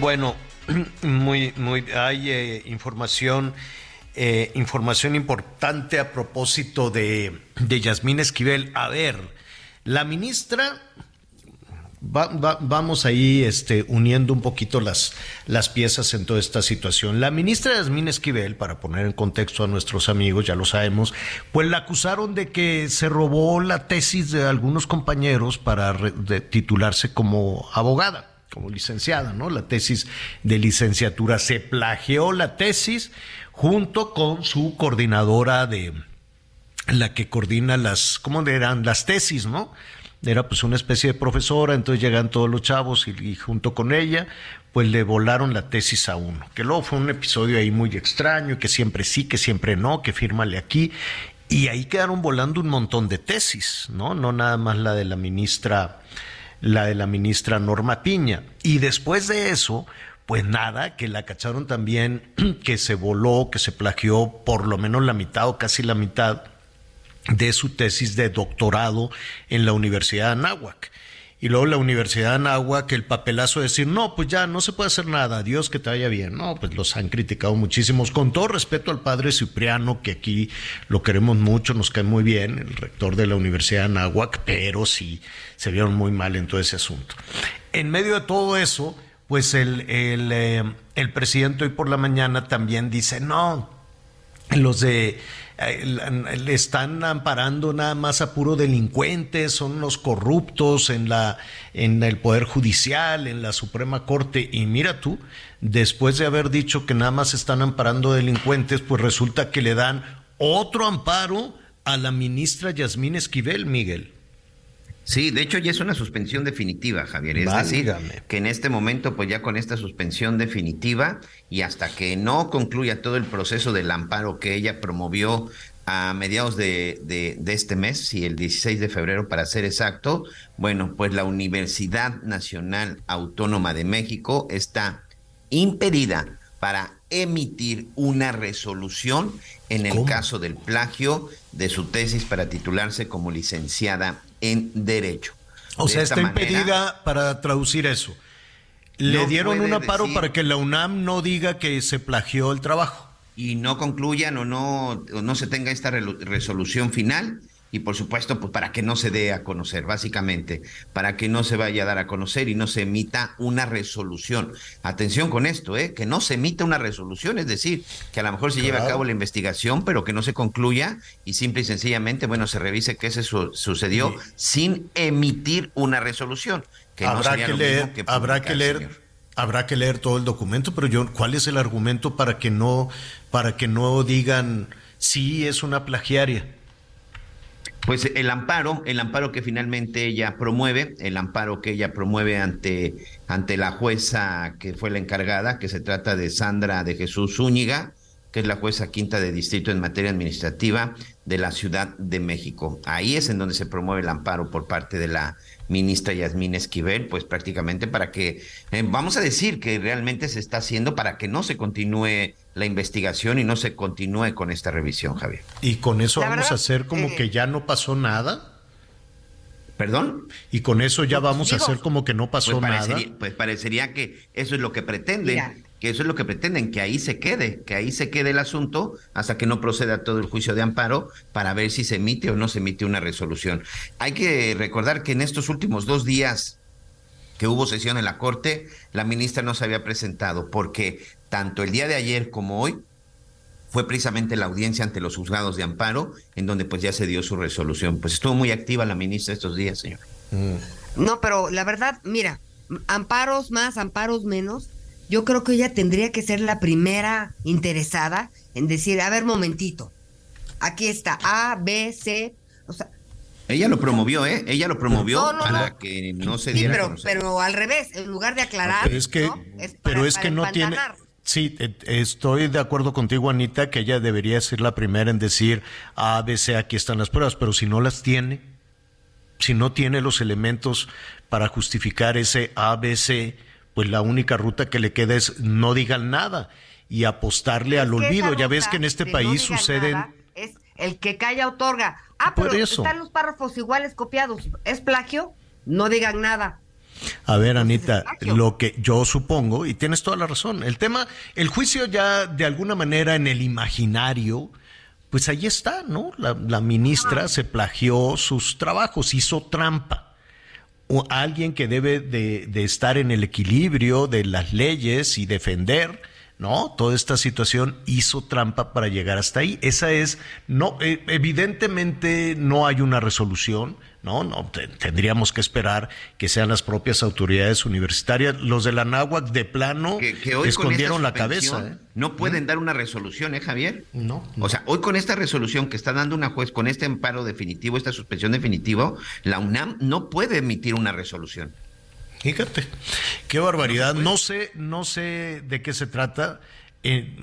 Bueno, muy, muy, hay eh, información, eh, información importante a propósito de, de Yasmín Esquivel. A ver, la ministra, vamos ahí este, uniendo un poquito las, las piezas en toda esta situación. La ministra Yasmín Esquivel, para poner en contexto a nuestros amigos, ya lo sabemos, pues la acusaron de que se robó la tesis de algunos compañeros para titularse como abogada como licenciada, ¿no? La tesis de licenciatura. Se plagió la tesis junto con su coordinadora de la que coordina las, ¿cómo eran? Las tesis, ¿no? Era pues una especie de profesora, entonces llegan todos los chavos y, junto con ella, pues le volaron la tesis a uno. Que luego fue un episodio ahí muy extraño, que siempre sí, que siempre no, que fírmale aquí. Y ahí quedaron volando un montón de tesis, ¿no? No nada más la de la ministra la de la ministra Norma Piña. Y después de eso, pues nada, que la cacharon también, que se voló, que se plagió por lo menos la mitad o casi la mitad de su tesis de doctorado en la Universidad de Anáhuac. Y luego la Universidad de Anáhuac, el papelazo de decir, no, pues ya no se puede hacer nada, Dios que te vaya bien. No, pues los han criticado muchísimos. Con todo respeto al padre Cipriano, que aquí lo queremos mucho, nos cae muy bien, el rector de la Universidad de Anáhuac, pero sí se vieron muy mal en todo ese asunto. En medio de todo eso, pues el, el, eh, el presidente hoy por la mañana también dice, no, los de le están amparando nada más a puro delincuentes, son los corruptos en la en el poder judicial, en la Suprema Corte y mira tú, después de haber dicho que nada más están amparando delincuentes, pues resulta que le dan otro amparo a la ministra Yasmín Esquivel, Miguel.
Sí, de hecho ya es una suspensión definitiva, Javier. Es decir, que en este momento, pues ya con esta suspensión definitiva y hasta que no concluya todo el proceso del amparo que ella promovió a mediados de, de, este mes, y el 16 de febrero para ser exacto, bueno, pues la Universidad Nacional Autónoma de México está impedida para emitir una resolución en el caso del plagio de su tesis para titularse como licenciada en Derecho.
O sea, está impedida para traducir eso. Le dieron un aparo para que la UNAM no diga que se plagió el trabajo.
Y no concluyan o no, no se tenga esta resolución final y por supuesto pues para que no se dé a conocer básicamente para que no se vaya a dar a conocer y no se emita una resolución. Atención con esto eh que no se emita una resolución es decir que a lo mejor se lleve a cabo la investigación pero que no se concluya y simple y sencillamente bueno se revise qué se sucedió sin emitir una resolución
que habrá que leer habrá que leer Habrá que leer todo el documento, pero yo, ¿cuál es el argumento para que no, para que no digan sí es una plagiaria?
Pues el amparo, el amparo que finalmente ella promueve, el amparo que ella promueve ante, ante la jueza que fue la encargada, que se trata de Sandra de Jesús Zúñiga, que es la jueza quinta de distrito en materia administrativa de la Ciudad de México. Ahí es en donde se promueve el amparo por parte de la ministra Yasmín Esquivel, pues prácticamente para que, eh, vamos a decir que realmente se está haciendo para que no se continúe la investigación y no se continúe con esta revisión, Javier.
¿Y con eso vamos a hacer como eh, que ya no pasó nada?
¿Perdón?
Y con eso ya pues, vamos a hacer como que no pasó
pues
nada.
Pues parecería que eso es lo que pretenden que eso es lo que pretenden, que ahí se quede, que ahí se quede el asunto hasta que no proceda todo el juicio de amparo para ver si se emite o no se emite una resolución. Hay que recordar que en estos últimos dos días que hubo sesión en la Corte, la ministra no se había presentado porque tanto el día de ayer como hoy fue precisamente la audiencia ante los juzgados de amparo en donde pues ya se dio su resolución. Pues estuvo muy activa la ministra estos días, señor.
No, pero la verdad, mira, amparos más, amparos menos, yo creo que ella tendría que ser la primera interesada en decir, a ver, momentito, aquí está A, B, C, o sea...
Ella lo promovió, ¿eh? Ella lo promovió para que no se diera
pero, pero al revés, en lugar de aclarar...
Pero es que, pero es que no tiene... Sí, e, estoy de acuerdo contigo, Anita, que ella debería ser la primera en decir A, B, C, aquí están las pruebas, pero si no las tiene, si no tiene los elementos para justificar ese A, B, C, pues la única ruta que le queda es no digan nada y apostarle al olvido. Ya ves que en este país suceden...
Es el que calla otorga. Ah, pero están los párrafos iguales copiados. ¿Es plagio? No digan nada.
A ver, Anita, lo que yo supongo, y tienes toda la razón, el tema, el juicio ya de alguna manera en el imaginario, pues ahí está, ¿no? La, ministra se plagió sus trabajos, hizo trampa. O alguien que debe de, de estar en el equilibrio de las leyes y defender, ¿no? Toda esta situación hizo trampa para llegar hasta ahí. Esa es, no, eh, evidentemente no hay una resolución, ¿no? No, tendríamos que esperar que sean las propias autoridades universitarias. Los de la náhuac de plano que, hoy escondieron la cabeza. ¿eh?
No pueden dar una resolución, ¿eh, Javier?
No,
O sea, hoy con esta resolución que está dando una juez, con este amparo definitivo, esta suspensión definitiva, la UNAM no puede emitir una resolución.
Fíjate, qué barbaridad. No sé, no sé de qué se trata. Eh,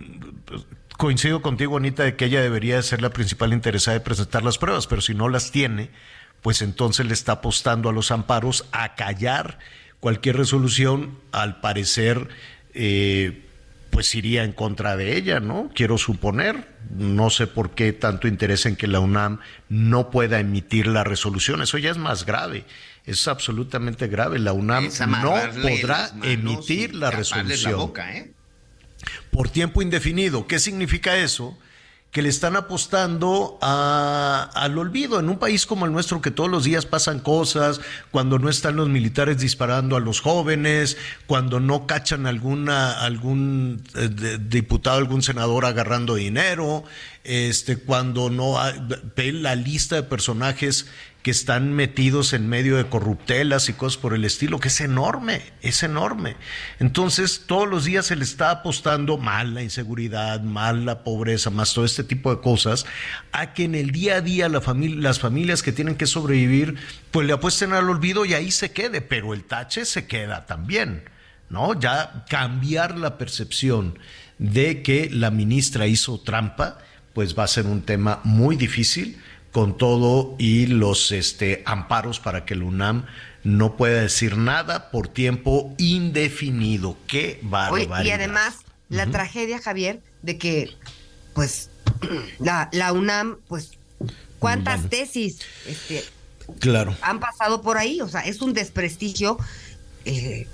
coincido contigo, Anita, de que ella debería ser la principal interesada de presentar las pruebas, pero si no las tiene, pues entonces le está apostando a los amparos a callar cualquier resolución, al parecer, eh, pues iría en contra de ella, ¿no? Quiero suponer, no sé por qué tanto interés en que la UNAM no pueda emitir la resolución, eso ya es más grave es absolutamente grave. La UNAM no podrá emitir la resolución
¿eh?
por tiempo indefinido. ¿Qué significa eso? Que le están apostando al olvido. En un país como el nuestro que todos los días pasan cosas, cuando no están los militares disparando a los jóvenes, cuando no cachan alguna algún eh, diputado, algún senador agarrando dinero, este cuando no ve la lista de personajes que están metidos en medio de corruptelas y cosas por el estilo, que es enorme, es enorme. Entonces, todos los días se le está apostando mal la inseguridad, mal la pobreza, más todo este tipo de cosas, a que en el día a día las familias que tienen que sobrevivir, pues le apuesten al olvido y ahí se quede, pero el tache se queda también, ¿no? Ya cambiar la percepción de que la ministra hizo trampa, pues va a ser un tema muy difícil con todo y los este, amparos para que el UNAM no pueda decir nada por tiempo indefinido. Qué barbaridad.
y además, la tragedia, Javier, de que, pues, la, la UNAM, pues, ¿cuántas tesis este,
claro.
han pasado por ahí? O sea, es un desprestigio. Eh,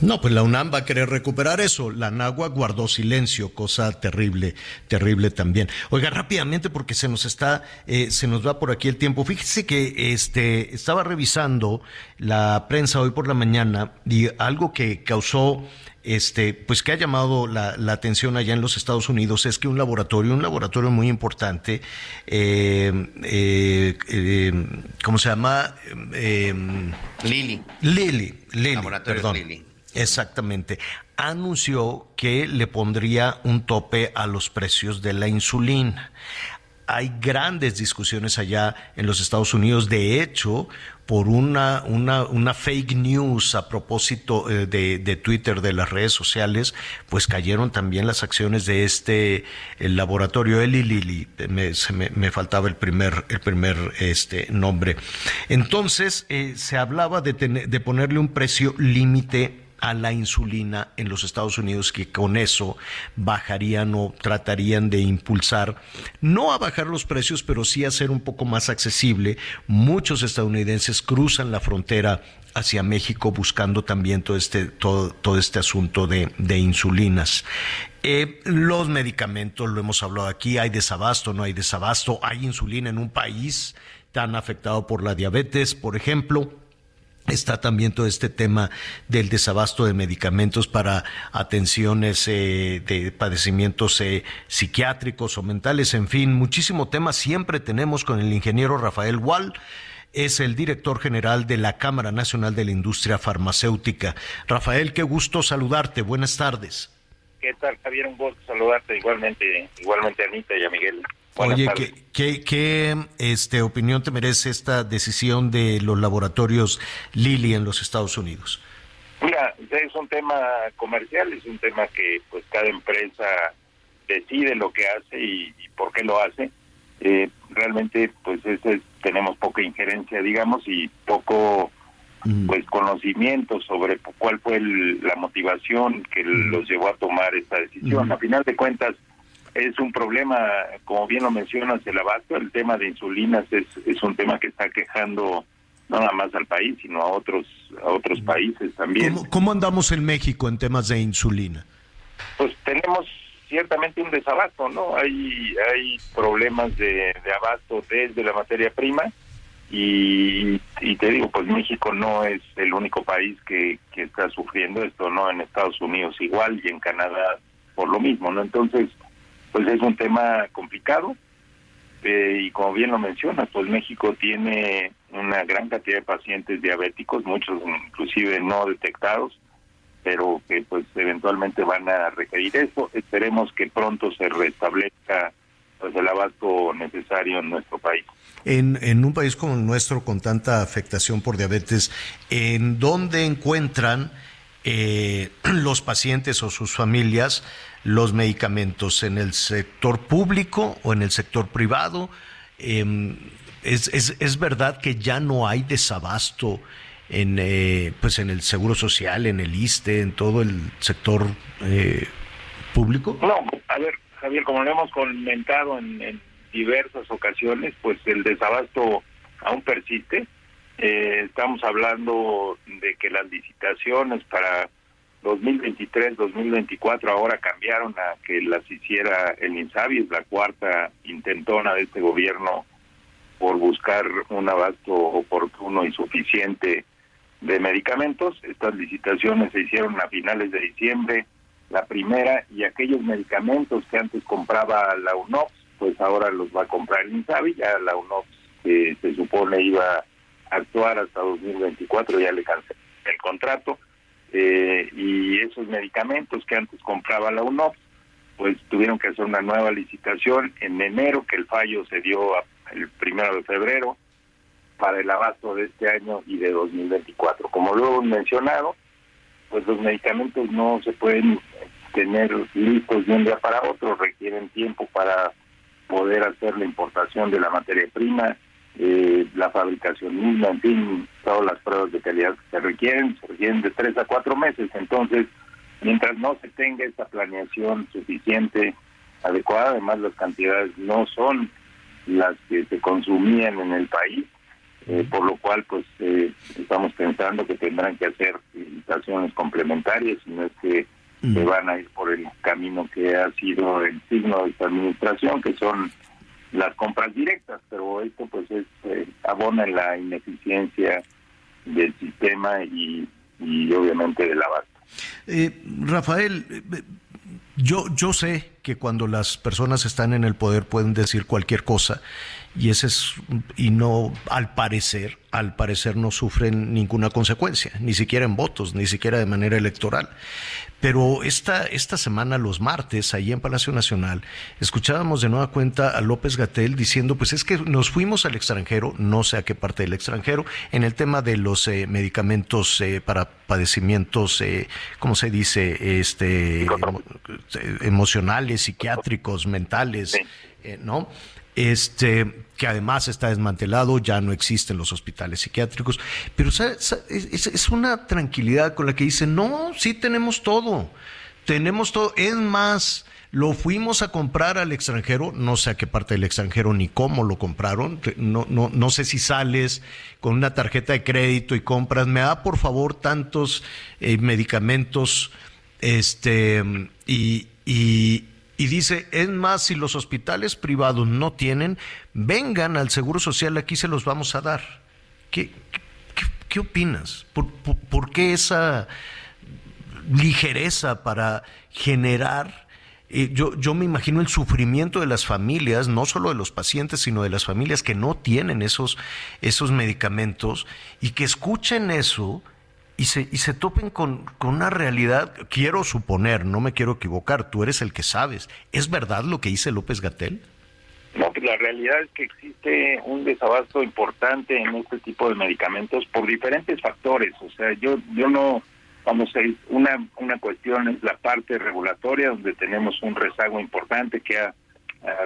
no, pues la UNAM va a querer recuperar eso. La NAGUA guardó silencio, cosa terrible, terrible también. Oiga, rápidamente, porque se nos está, eh, se nos va por aquí el tiempo. Fíjese que este estaba revisando la prensa hoy por la mañana y algo que causó este, pues que ha llamado la, atención allá en los Estados Unidos es que un laboratorio, un laboratorio muy importante, eh, eh, ¿cómo se llama?
Lili.
Lili, Lili, perdón. Lili. Exactamente. Anunció que le pondría un tope a los precios de la insulina. Hay grandes discusiones allá en los Estados Unidos. De hecho, por una, una, fake news a propósito eh, de, Twitter, de las redes sociales, pues cayeron también las acciones de este el laboratorio Eli Lilly. Me, me, faltaba el primer, el primer este, nombre. Entonces, eh, se hablaba de, de ponerle un precio límite a la insulina en los Estados Unidos que con eso bajarían o tratarían de impulsar, no a bajar los precios, pero sí a ser un poco más accesible. Muchos estadounidenses cruzan la frontera hacia México buscando también todo este, todo, todo este asunto de, insulinas. Eh, los medicamentos, lo hemos hablado aquí, hay desabasto, no hay desabasto, hay insulina en un país tan afectado por la diabetes, por ejemplo Está también todo este tema del desabasto de medicamentos para atenciones eh, de padecimientos eh, psiquiátricos o mentales, en fin, muchísimo tema siempre tenemos con el ingeniero Rafael Wall. Es el director general de la Cámara Nacional de la Industria Farmacéutica. Rafael, qué gusto saludarte. Buenas tardes.
¿Qué tal, Javier? Un gusto saludarte igualmente, igualmente a Anita y a Miguel.
Oye, ¿qué, este, opinión te merece esta decisión de los laboratorios Lilly en los Estados Unidos?
Mira, es un tema comercial, es un tema que pues cada empresa decide lo que hace y, por qué lo hace. Eh, realmente pues ese, tenemos poca injerencia, digamos, y poco pues conocimiento sobre cuál fue la motivación que los llevó a tomar esta decisión. A final de cuentas es un problema, como bien lo mencionas, el abasto, el tema de insulinas es, es un tema que está quejando no nada más al país, sino a otros a otros países también.
¿Cómo, andamos en México en temas de insulina?
Pues tenemos ciertamente un desabasto, ¿no? Hay hay problemas de, de abasto desde la materia prima y, y, te digo, pues México no es el único país que, que está sufriendo esto, ¿no? En Estados Unidos igual y en Canadá por lo mismo, ¿no? Entonces, pues es un tema complicado eh, y como bien lo menciona, pues México tiene una gran cantidad de pacientes diabéticos, muchos inclusive no detectados, pero que pues eventualmente van a requerir eso. Esperemos que pronto se restablezca pues el abasto necesario en nuestro país.
En, en un país como el nuestro, con tanta afectación por diabetes, ¿en dónde encuentran eh, los pacientes o sus familias los medicamentos? ¿En el sector público o en el sector privado? Em, es, es, es, verdad que ya no hay desabasto en, eh, pues en el Seguro Social, en el ISTE, en todo el sector eh, público?
No, a ver, Javier, como lo hemos comentado en diversas ocasiones, pues el desabasto aún persiste. Eh, estamos hablando de que las licitaciones para 2023-2024 ahora cambiaron a que las hiciera el INSABI, es la cuarta intentona de este gobierno por buscar un abasto oportuno y suficiente de medicamentos. Estas licitaciones se hicieron a finales de diciembre, la primera, y aquellos medicamentos que antes compraba la UNOPS pues ahora los va a comprar el INSABI, ya la UNOPS que se supone iba a actuar hasta 2024, ya le canceló el contrato, eh, y esos medicamentos que antes compraba la UNOPS, pues tuvieron que hacer una nueva licitación en enero, que el fallo se dio el primero de febrero, para el abasto de este año y de 2024. Como he mencionado, pues los medicamentos no se pueden tener listos de un día para otro, requieren tiempo para poder hacer la importación de la materia prima, eh, la fabricación misma, en fin, todas las pruebas de calidad que se requieren, se requieren de tres a cuatro meses. Entonces, mientras no se tenga esa planeación suficiente, adecuada, además las cantidades no son las que se consumían en el país, eh, por lo cual pues eh, estamos pensando que tendrán que hacer licitaciones complementarias, no es que que van a ir por el camino que ha sido el signo de esta administración, que son las compras directas, pero esto pues es eh, abona la ineficiencia del sistema y, y obviamente del abasto.
Eh, Rafael, eh, yo, yo sé que cuando las personas están en el poder pueden decir cualquier cosa y ese es y no al parecer al parecer no sufren ninguna consecuencia ni siquiera en votos ni siquiera de manera electoral pero esta, esta semana, los martes, ahí en Palacio Nacional, escuchábamos de nueva cuenta a López Gatel diciendo, pues es que nos fuimos al extranjero, no sé a qué parte del extranjero, en el tema de los eh, medicamentos eh, para padecimientos, eh, ¿cómo se dice? Este, emocionales, psiquiátricos, mentales, eh, ¿no? este, que además está desmantelado, ya no existen los hospitales psiquiátricos, pero es, una tranquilidad con la que dicen, no, sí tenemos todo, tenemos todo, es más, lo fuimos a comprar al extranjero, no sé a qué parte del extranjero ni cómo lo compraron, no, no, no sé si sales con una tarjeta de crédito y compras, me da por favor tantos eh, medicamentos, este, y y dice, es más, si los hospitales privados no tienen, vengan al Seguro Social, aquí se los vamos a dar. ¿Qué, qué, opinas? ¿Por, qué esa ligereza para generar... Eh, yo, yo me imagino el sufrimiento de las familias, no solo de los pacientes, sino de las familias que no tienen esos, esos medicamentos y que escuchen eso y se, y se topen con, con, una realidad, quiero suponer, no me quiero equivocar, tú eres el que sabes, ¿es verdad lo que dice López Gatel?
No, pues la realidad es que existe un desabasto importante en este tipo de medicamentos por diferentes factores. O sea, yo yo no vamos a una, una cuestión es la parte regulatoria, donde tenemos un rezago importante que ha,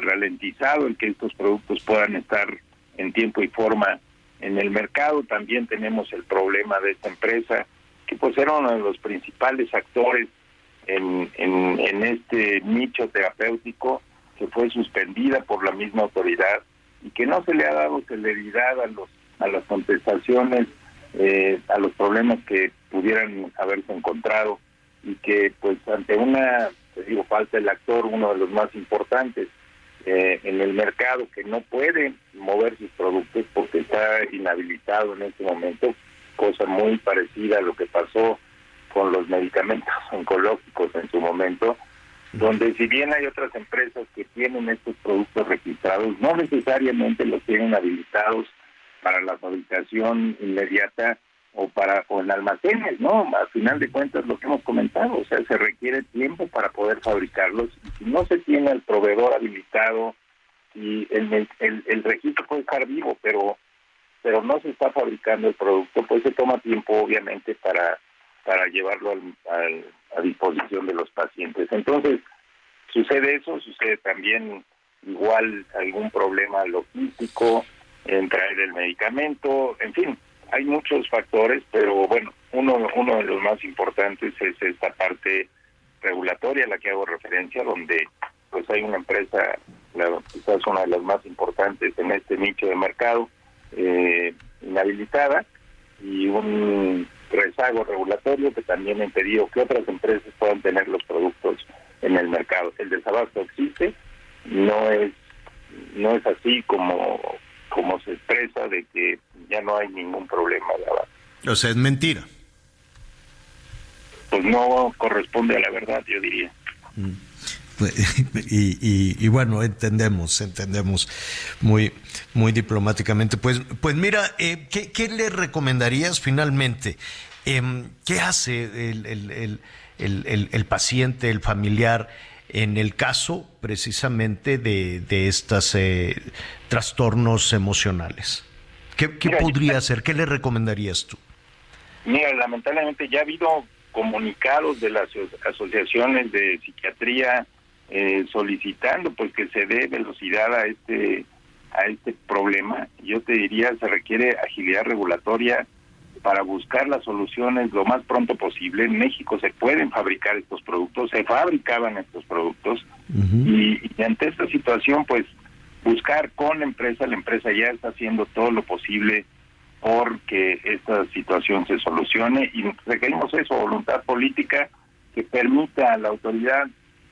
ralentizado el que estos productos puedan estar en tiempo y forma en el mercado. También tenemos el problema de esta empresa, que pues era uno de los principales actores en, este nicho terapéutico, que fue suspendida por la misma autoridad y que no se le ha dado celeridad a los a las contestaciones eh, a los problemas que pudieran haberse encontrado y que pues ante una te digo falta el actor uno de los más importantes eh, en el mercado que no puede mover sus productos porque está inhabilitado en este momento cosa muy parecida a lo que pasó con los medicamentos oncológicos en su momento donde si bien hay otras empresas que tienen estos productos registrados, no necesariamente los tienen habilitados para la fabricación inmediata o para o en almacenes, ¿no? Al final de cuentas lo que hemos comentado, o sea, se requiere tiempo para poder fabricarlos y si no se tiene el proveedor habilitado y el, el, registro puede estar vivo, pero pero no se está fabricando el producto, pues se toma tiempo obviamente para para llevarlo al, a disposición de los pacientes. Entonces, sucede eso, sucede también igual algún problema logístico en traer el medicamento, en fin, hay muchos factores, pero bueno, uno, uno de los más importantes es esta parte regulatoria a la que hago referencia, donde pues hay una empresa, quizás una de las más importantes en este nicho de mercado, eh, inhabilitada, y un rezago regulatorio que también ha impedido que otras empresas puedan tener los productos en el mercado. El desabasto existe, no es no es así como como se expresa de que ya no hay ningún problema de abasto.
O sea, es mentira.
Pues no corresponde a la verdad, yo diría. Mm.
Y, y, bueno, entendemos, entendemos muy, muy diplomáticamente. Pues, pues mira, eh, ¿qué, le recomendarías finalmente? Em, ¿Qué hace el, el, el, el, paciente, el familiar, en el caso precisamente de, de estos eh, trastornos emocionales? ¿Qué, qué podría hacer? ¿Qué le recomendarías tú?
Mira, lamentablemente ya ha habido comunicados de las asociaciones de psiquiatría eh, solicitando pues que se dé velocidad a este a este problema. Yo te diría se requiere agilidad regulatoria para buscar las soluciones lo más pronto posible. En México se pueden fabricar estos productos, se fabricaban estos productos. Y, ante esta situación pues buscar con la empresa, la empresa ya está haciendo todo lo posible porque esta situación se solucione. Y requerimos eso, voluntad política que permita a la autoridad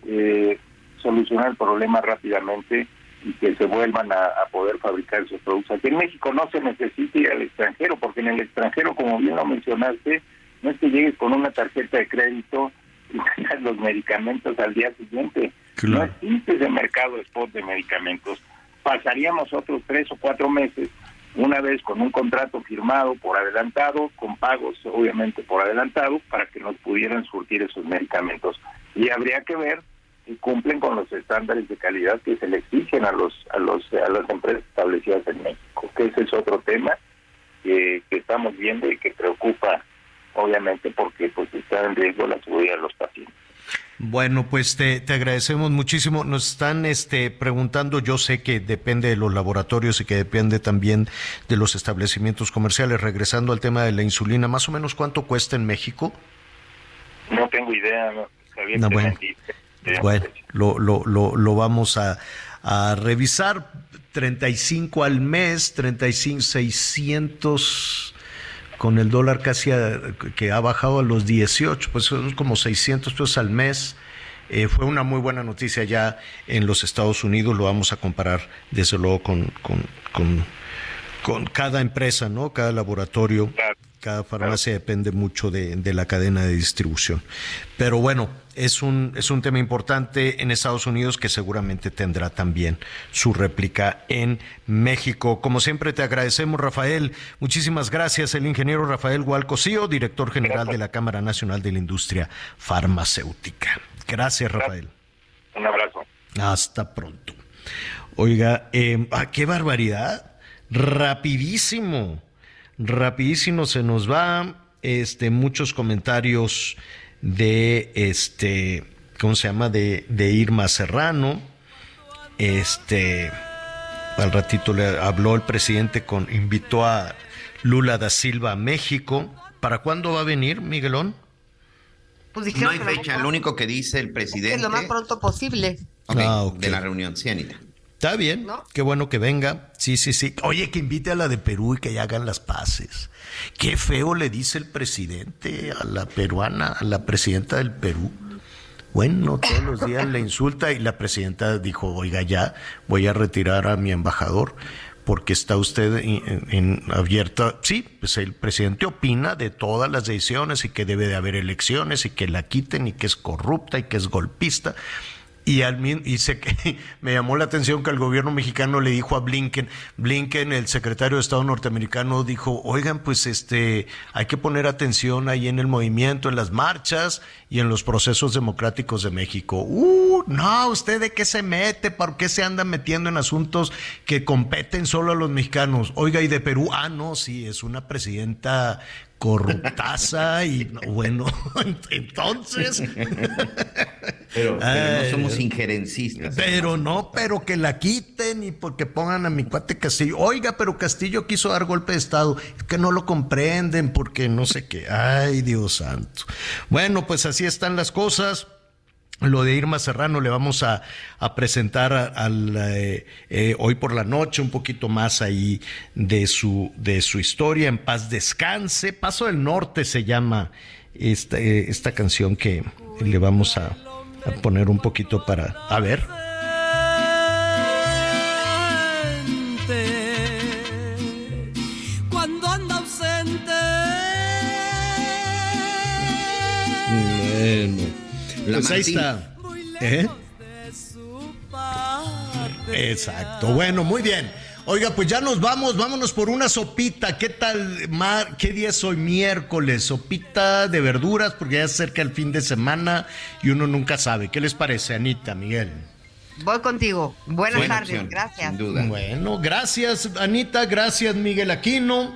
eh, solucionar el problema rápidamente y que se vuelvan a, poder fabricar esos productos. Aquí en México no se necesita ir al extranjero, porque en el extranjero, como bien lo mencionaste, no es que llegues con una tarjeta de crédito y tengas los medicamentos al día siguiente. No existe ese mercado spot de medicamentos. Pasaríamos otros tres o cuatro meses, una vez con un contrato firmado por adelantado, con pagos obviamente por adelantado, para que nos pudieran surtir esos medicamentos. Y habría que ver y cumplen con los estándares de calidad que se le exigen a los a los a las empresas establecidas en México que ese es otro tema que, estamos viendo y que preocupa obviamente porque pues está en riesgo la seguridad de los pacientes
bueno, pues te, te, agradecemos muchísimo. Nos están este, preguntando, yo sé que depende de los laboratorios y que depende también de los establecimientos comerciales. Regresando al tema de la insulina, ¿más o menos cuánto cuesta en México?
No tengo idea,
no, bueno. Bueno, lo, lo, lo, lo vamos a, a revisar. 35 al mes, 35, 600 con el dólar casi que ha bajado a los 18, pues son como 600 pesos al mes. Eh, fue una muy buena noticia ya en los Estados Unidos, lo vamos a comparar desde luego con, con, con, con cada empresa, ¿no? Cada laboratorio, cada farmacia depende mucho de, de la cadena de distribución. Pero bueno, es un, es un tema importante en Estados Unidos que seguramente tendrá también su réplica en México. Como siempre te agradecemos, Rafael. Muchísimas gracias, el ingeniero Rafael Gualcocío, director general de la Cámara Nacional de la Industria Farmacéutica. Gracias, Rafael.
Un abrazo.
Hasta pronto. Oiga, eh, qué barbaridad. Rapidísimo. Rapidísimo se nos va este, muchos comentarios de este, ¿cómo se llama? De, de Irma Serrano. Este, al ratito le habló el presidente con, invitó a Lula da Silva a México. ¿Para cuándo va a venir, Miguelón?
Pues no hay fecha, lo único que dice el presidente. Es
lo más pronto posible.
Ah, de la reunión, sí, Anita.
Está bien, qué bueno que venga. Sí, sí, sí. Oye, que invite a la de Perú y que ya hagan las paces. Qué feo le dice el presidente a la peruana, a la presidenta del Perú. Bueno, todos los días le insulta y la presidenta dijo, oiga, ya voy a retirar a mi embajador porque está usted en, abierta. Sí, pues el presidente opina de todas las decisiones y que debe de haber elecciones y que la quiten y que es corrupta y que es golpista. Y, al, y que me llamó la atención que el gobierno mexicano le dijo a Blinken, Blinken, el secretario de Estado norteamericano, dijo, oigan, pues este, hay que poner atención ahí en el movimiento, en las marchas y en los procesos democráticos de México. Uh, no, ¿usted de qué se mete? ¿Por qué se anda metiendo en asuntos que competen solo a los mexicanos? Oiga, y de Perú, ah, no, sí, es una presidenta corruptaza y bueno, entonces.
Pero, no somos injerencistas.
Pero no, pero que la quiten y porque pongan a mi cuate Castillo. Oiga, pero Castillo quiso dar golpe de Estado. que no lo comprenden porque no sé qué. Ay, Dios santo. Bueno, pues así están las cosas. Lo de Irma Serrano le vamos a, presentar al, eh, eh, hoy por la noche un poquito más ahí de su, de su historia. En paz descanse. Paso del Norte se llama esta, eh, esta canción que le vamos a, a poner un poquito para... A ver.
Cuando anda ausente.
Bueno. pues ahí está. ¿Eh? Exacto. Bueno, muy bien. Oiga, pues ya nos vamos, vámonos por una sopita. ¿Qué tal, Mar? ¿Qué día es hoy? Miércoles. Sopita de verduras, porque ya se acerca el fin de semana y uno nunca sabe. ¿Qué les parece, Anita, Miguel?
Voy contigo. Buenas tardes, gracias.
Sin duda. Bueno, gracias, Anita, gracias, Miguel Aquino.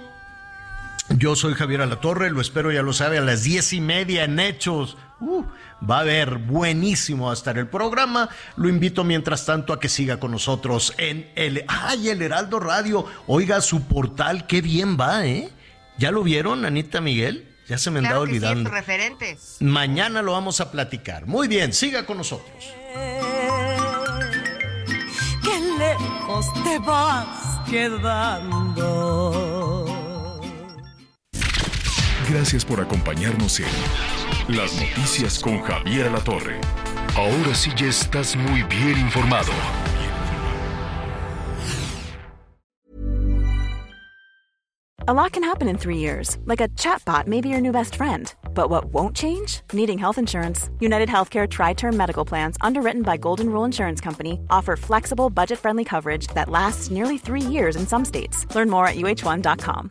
Yo soy Javier Alatorre, lo espero, ya lo sabe, a las diez y media en Hechos. Uh, va a haber buenísimo a estar el programa. Lo invito mientras tanto a que siga con nosotros en el. ¡Ay, el Heraldo Radio! Oiga, su portal, qué bien va, ¿eh? ¿Ya lo vieron, Anita Miguel? Ya se me han dado olvidando. Mañana lo vamos a platicar. Muy bien, siga con nosotros.
Qué lejos te vas quedando.
Gracias por acompañarnos en Las Noticias con Javier La Torre. Ahora sí ya estás muy bien informado.
A lot can happen in three years, like a chatbot may be your new best friend. But what won't change? Needing health insurance. United Healthcare Tri Term Medical Plans, underwritten by Golden Rule Insurance Company, offer flexible, budget friendly coverage that lasts nearly three years in some states. Learn more at uh1.com.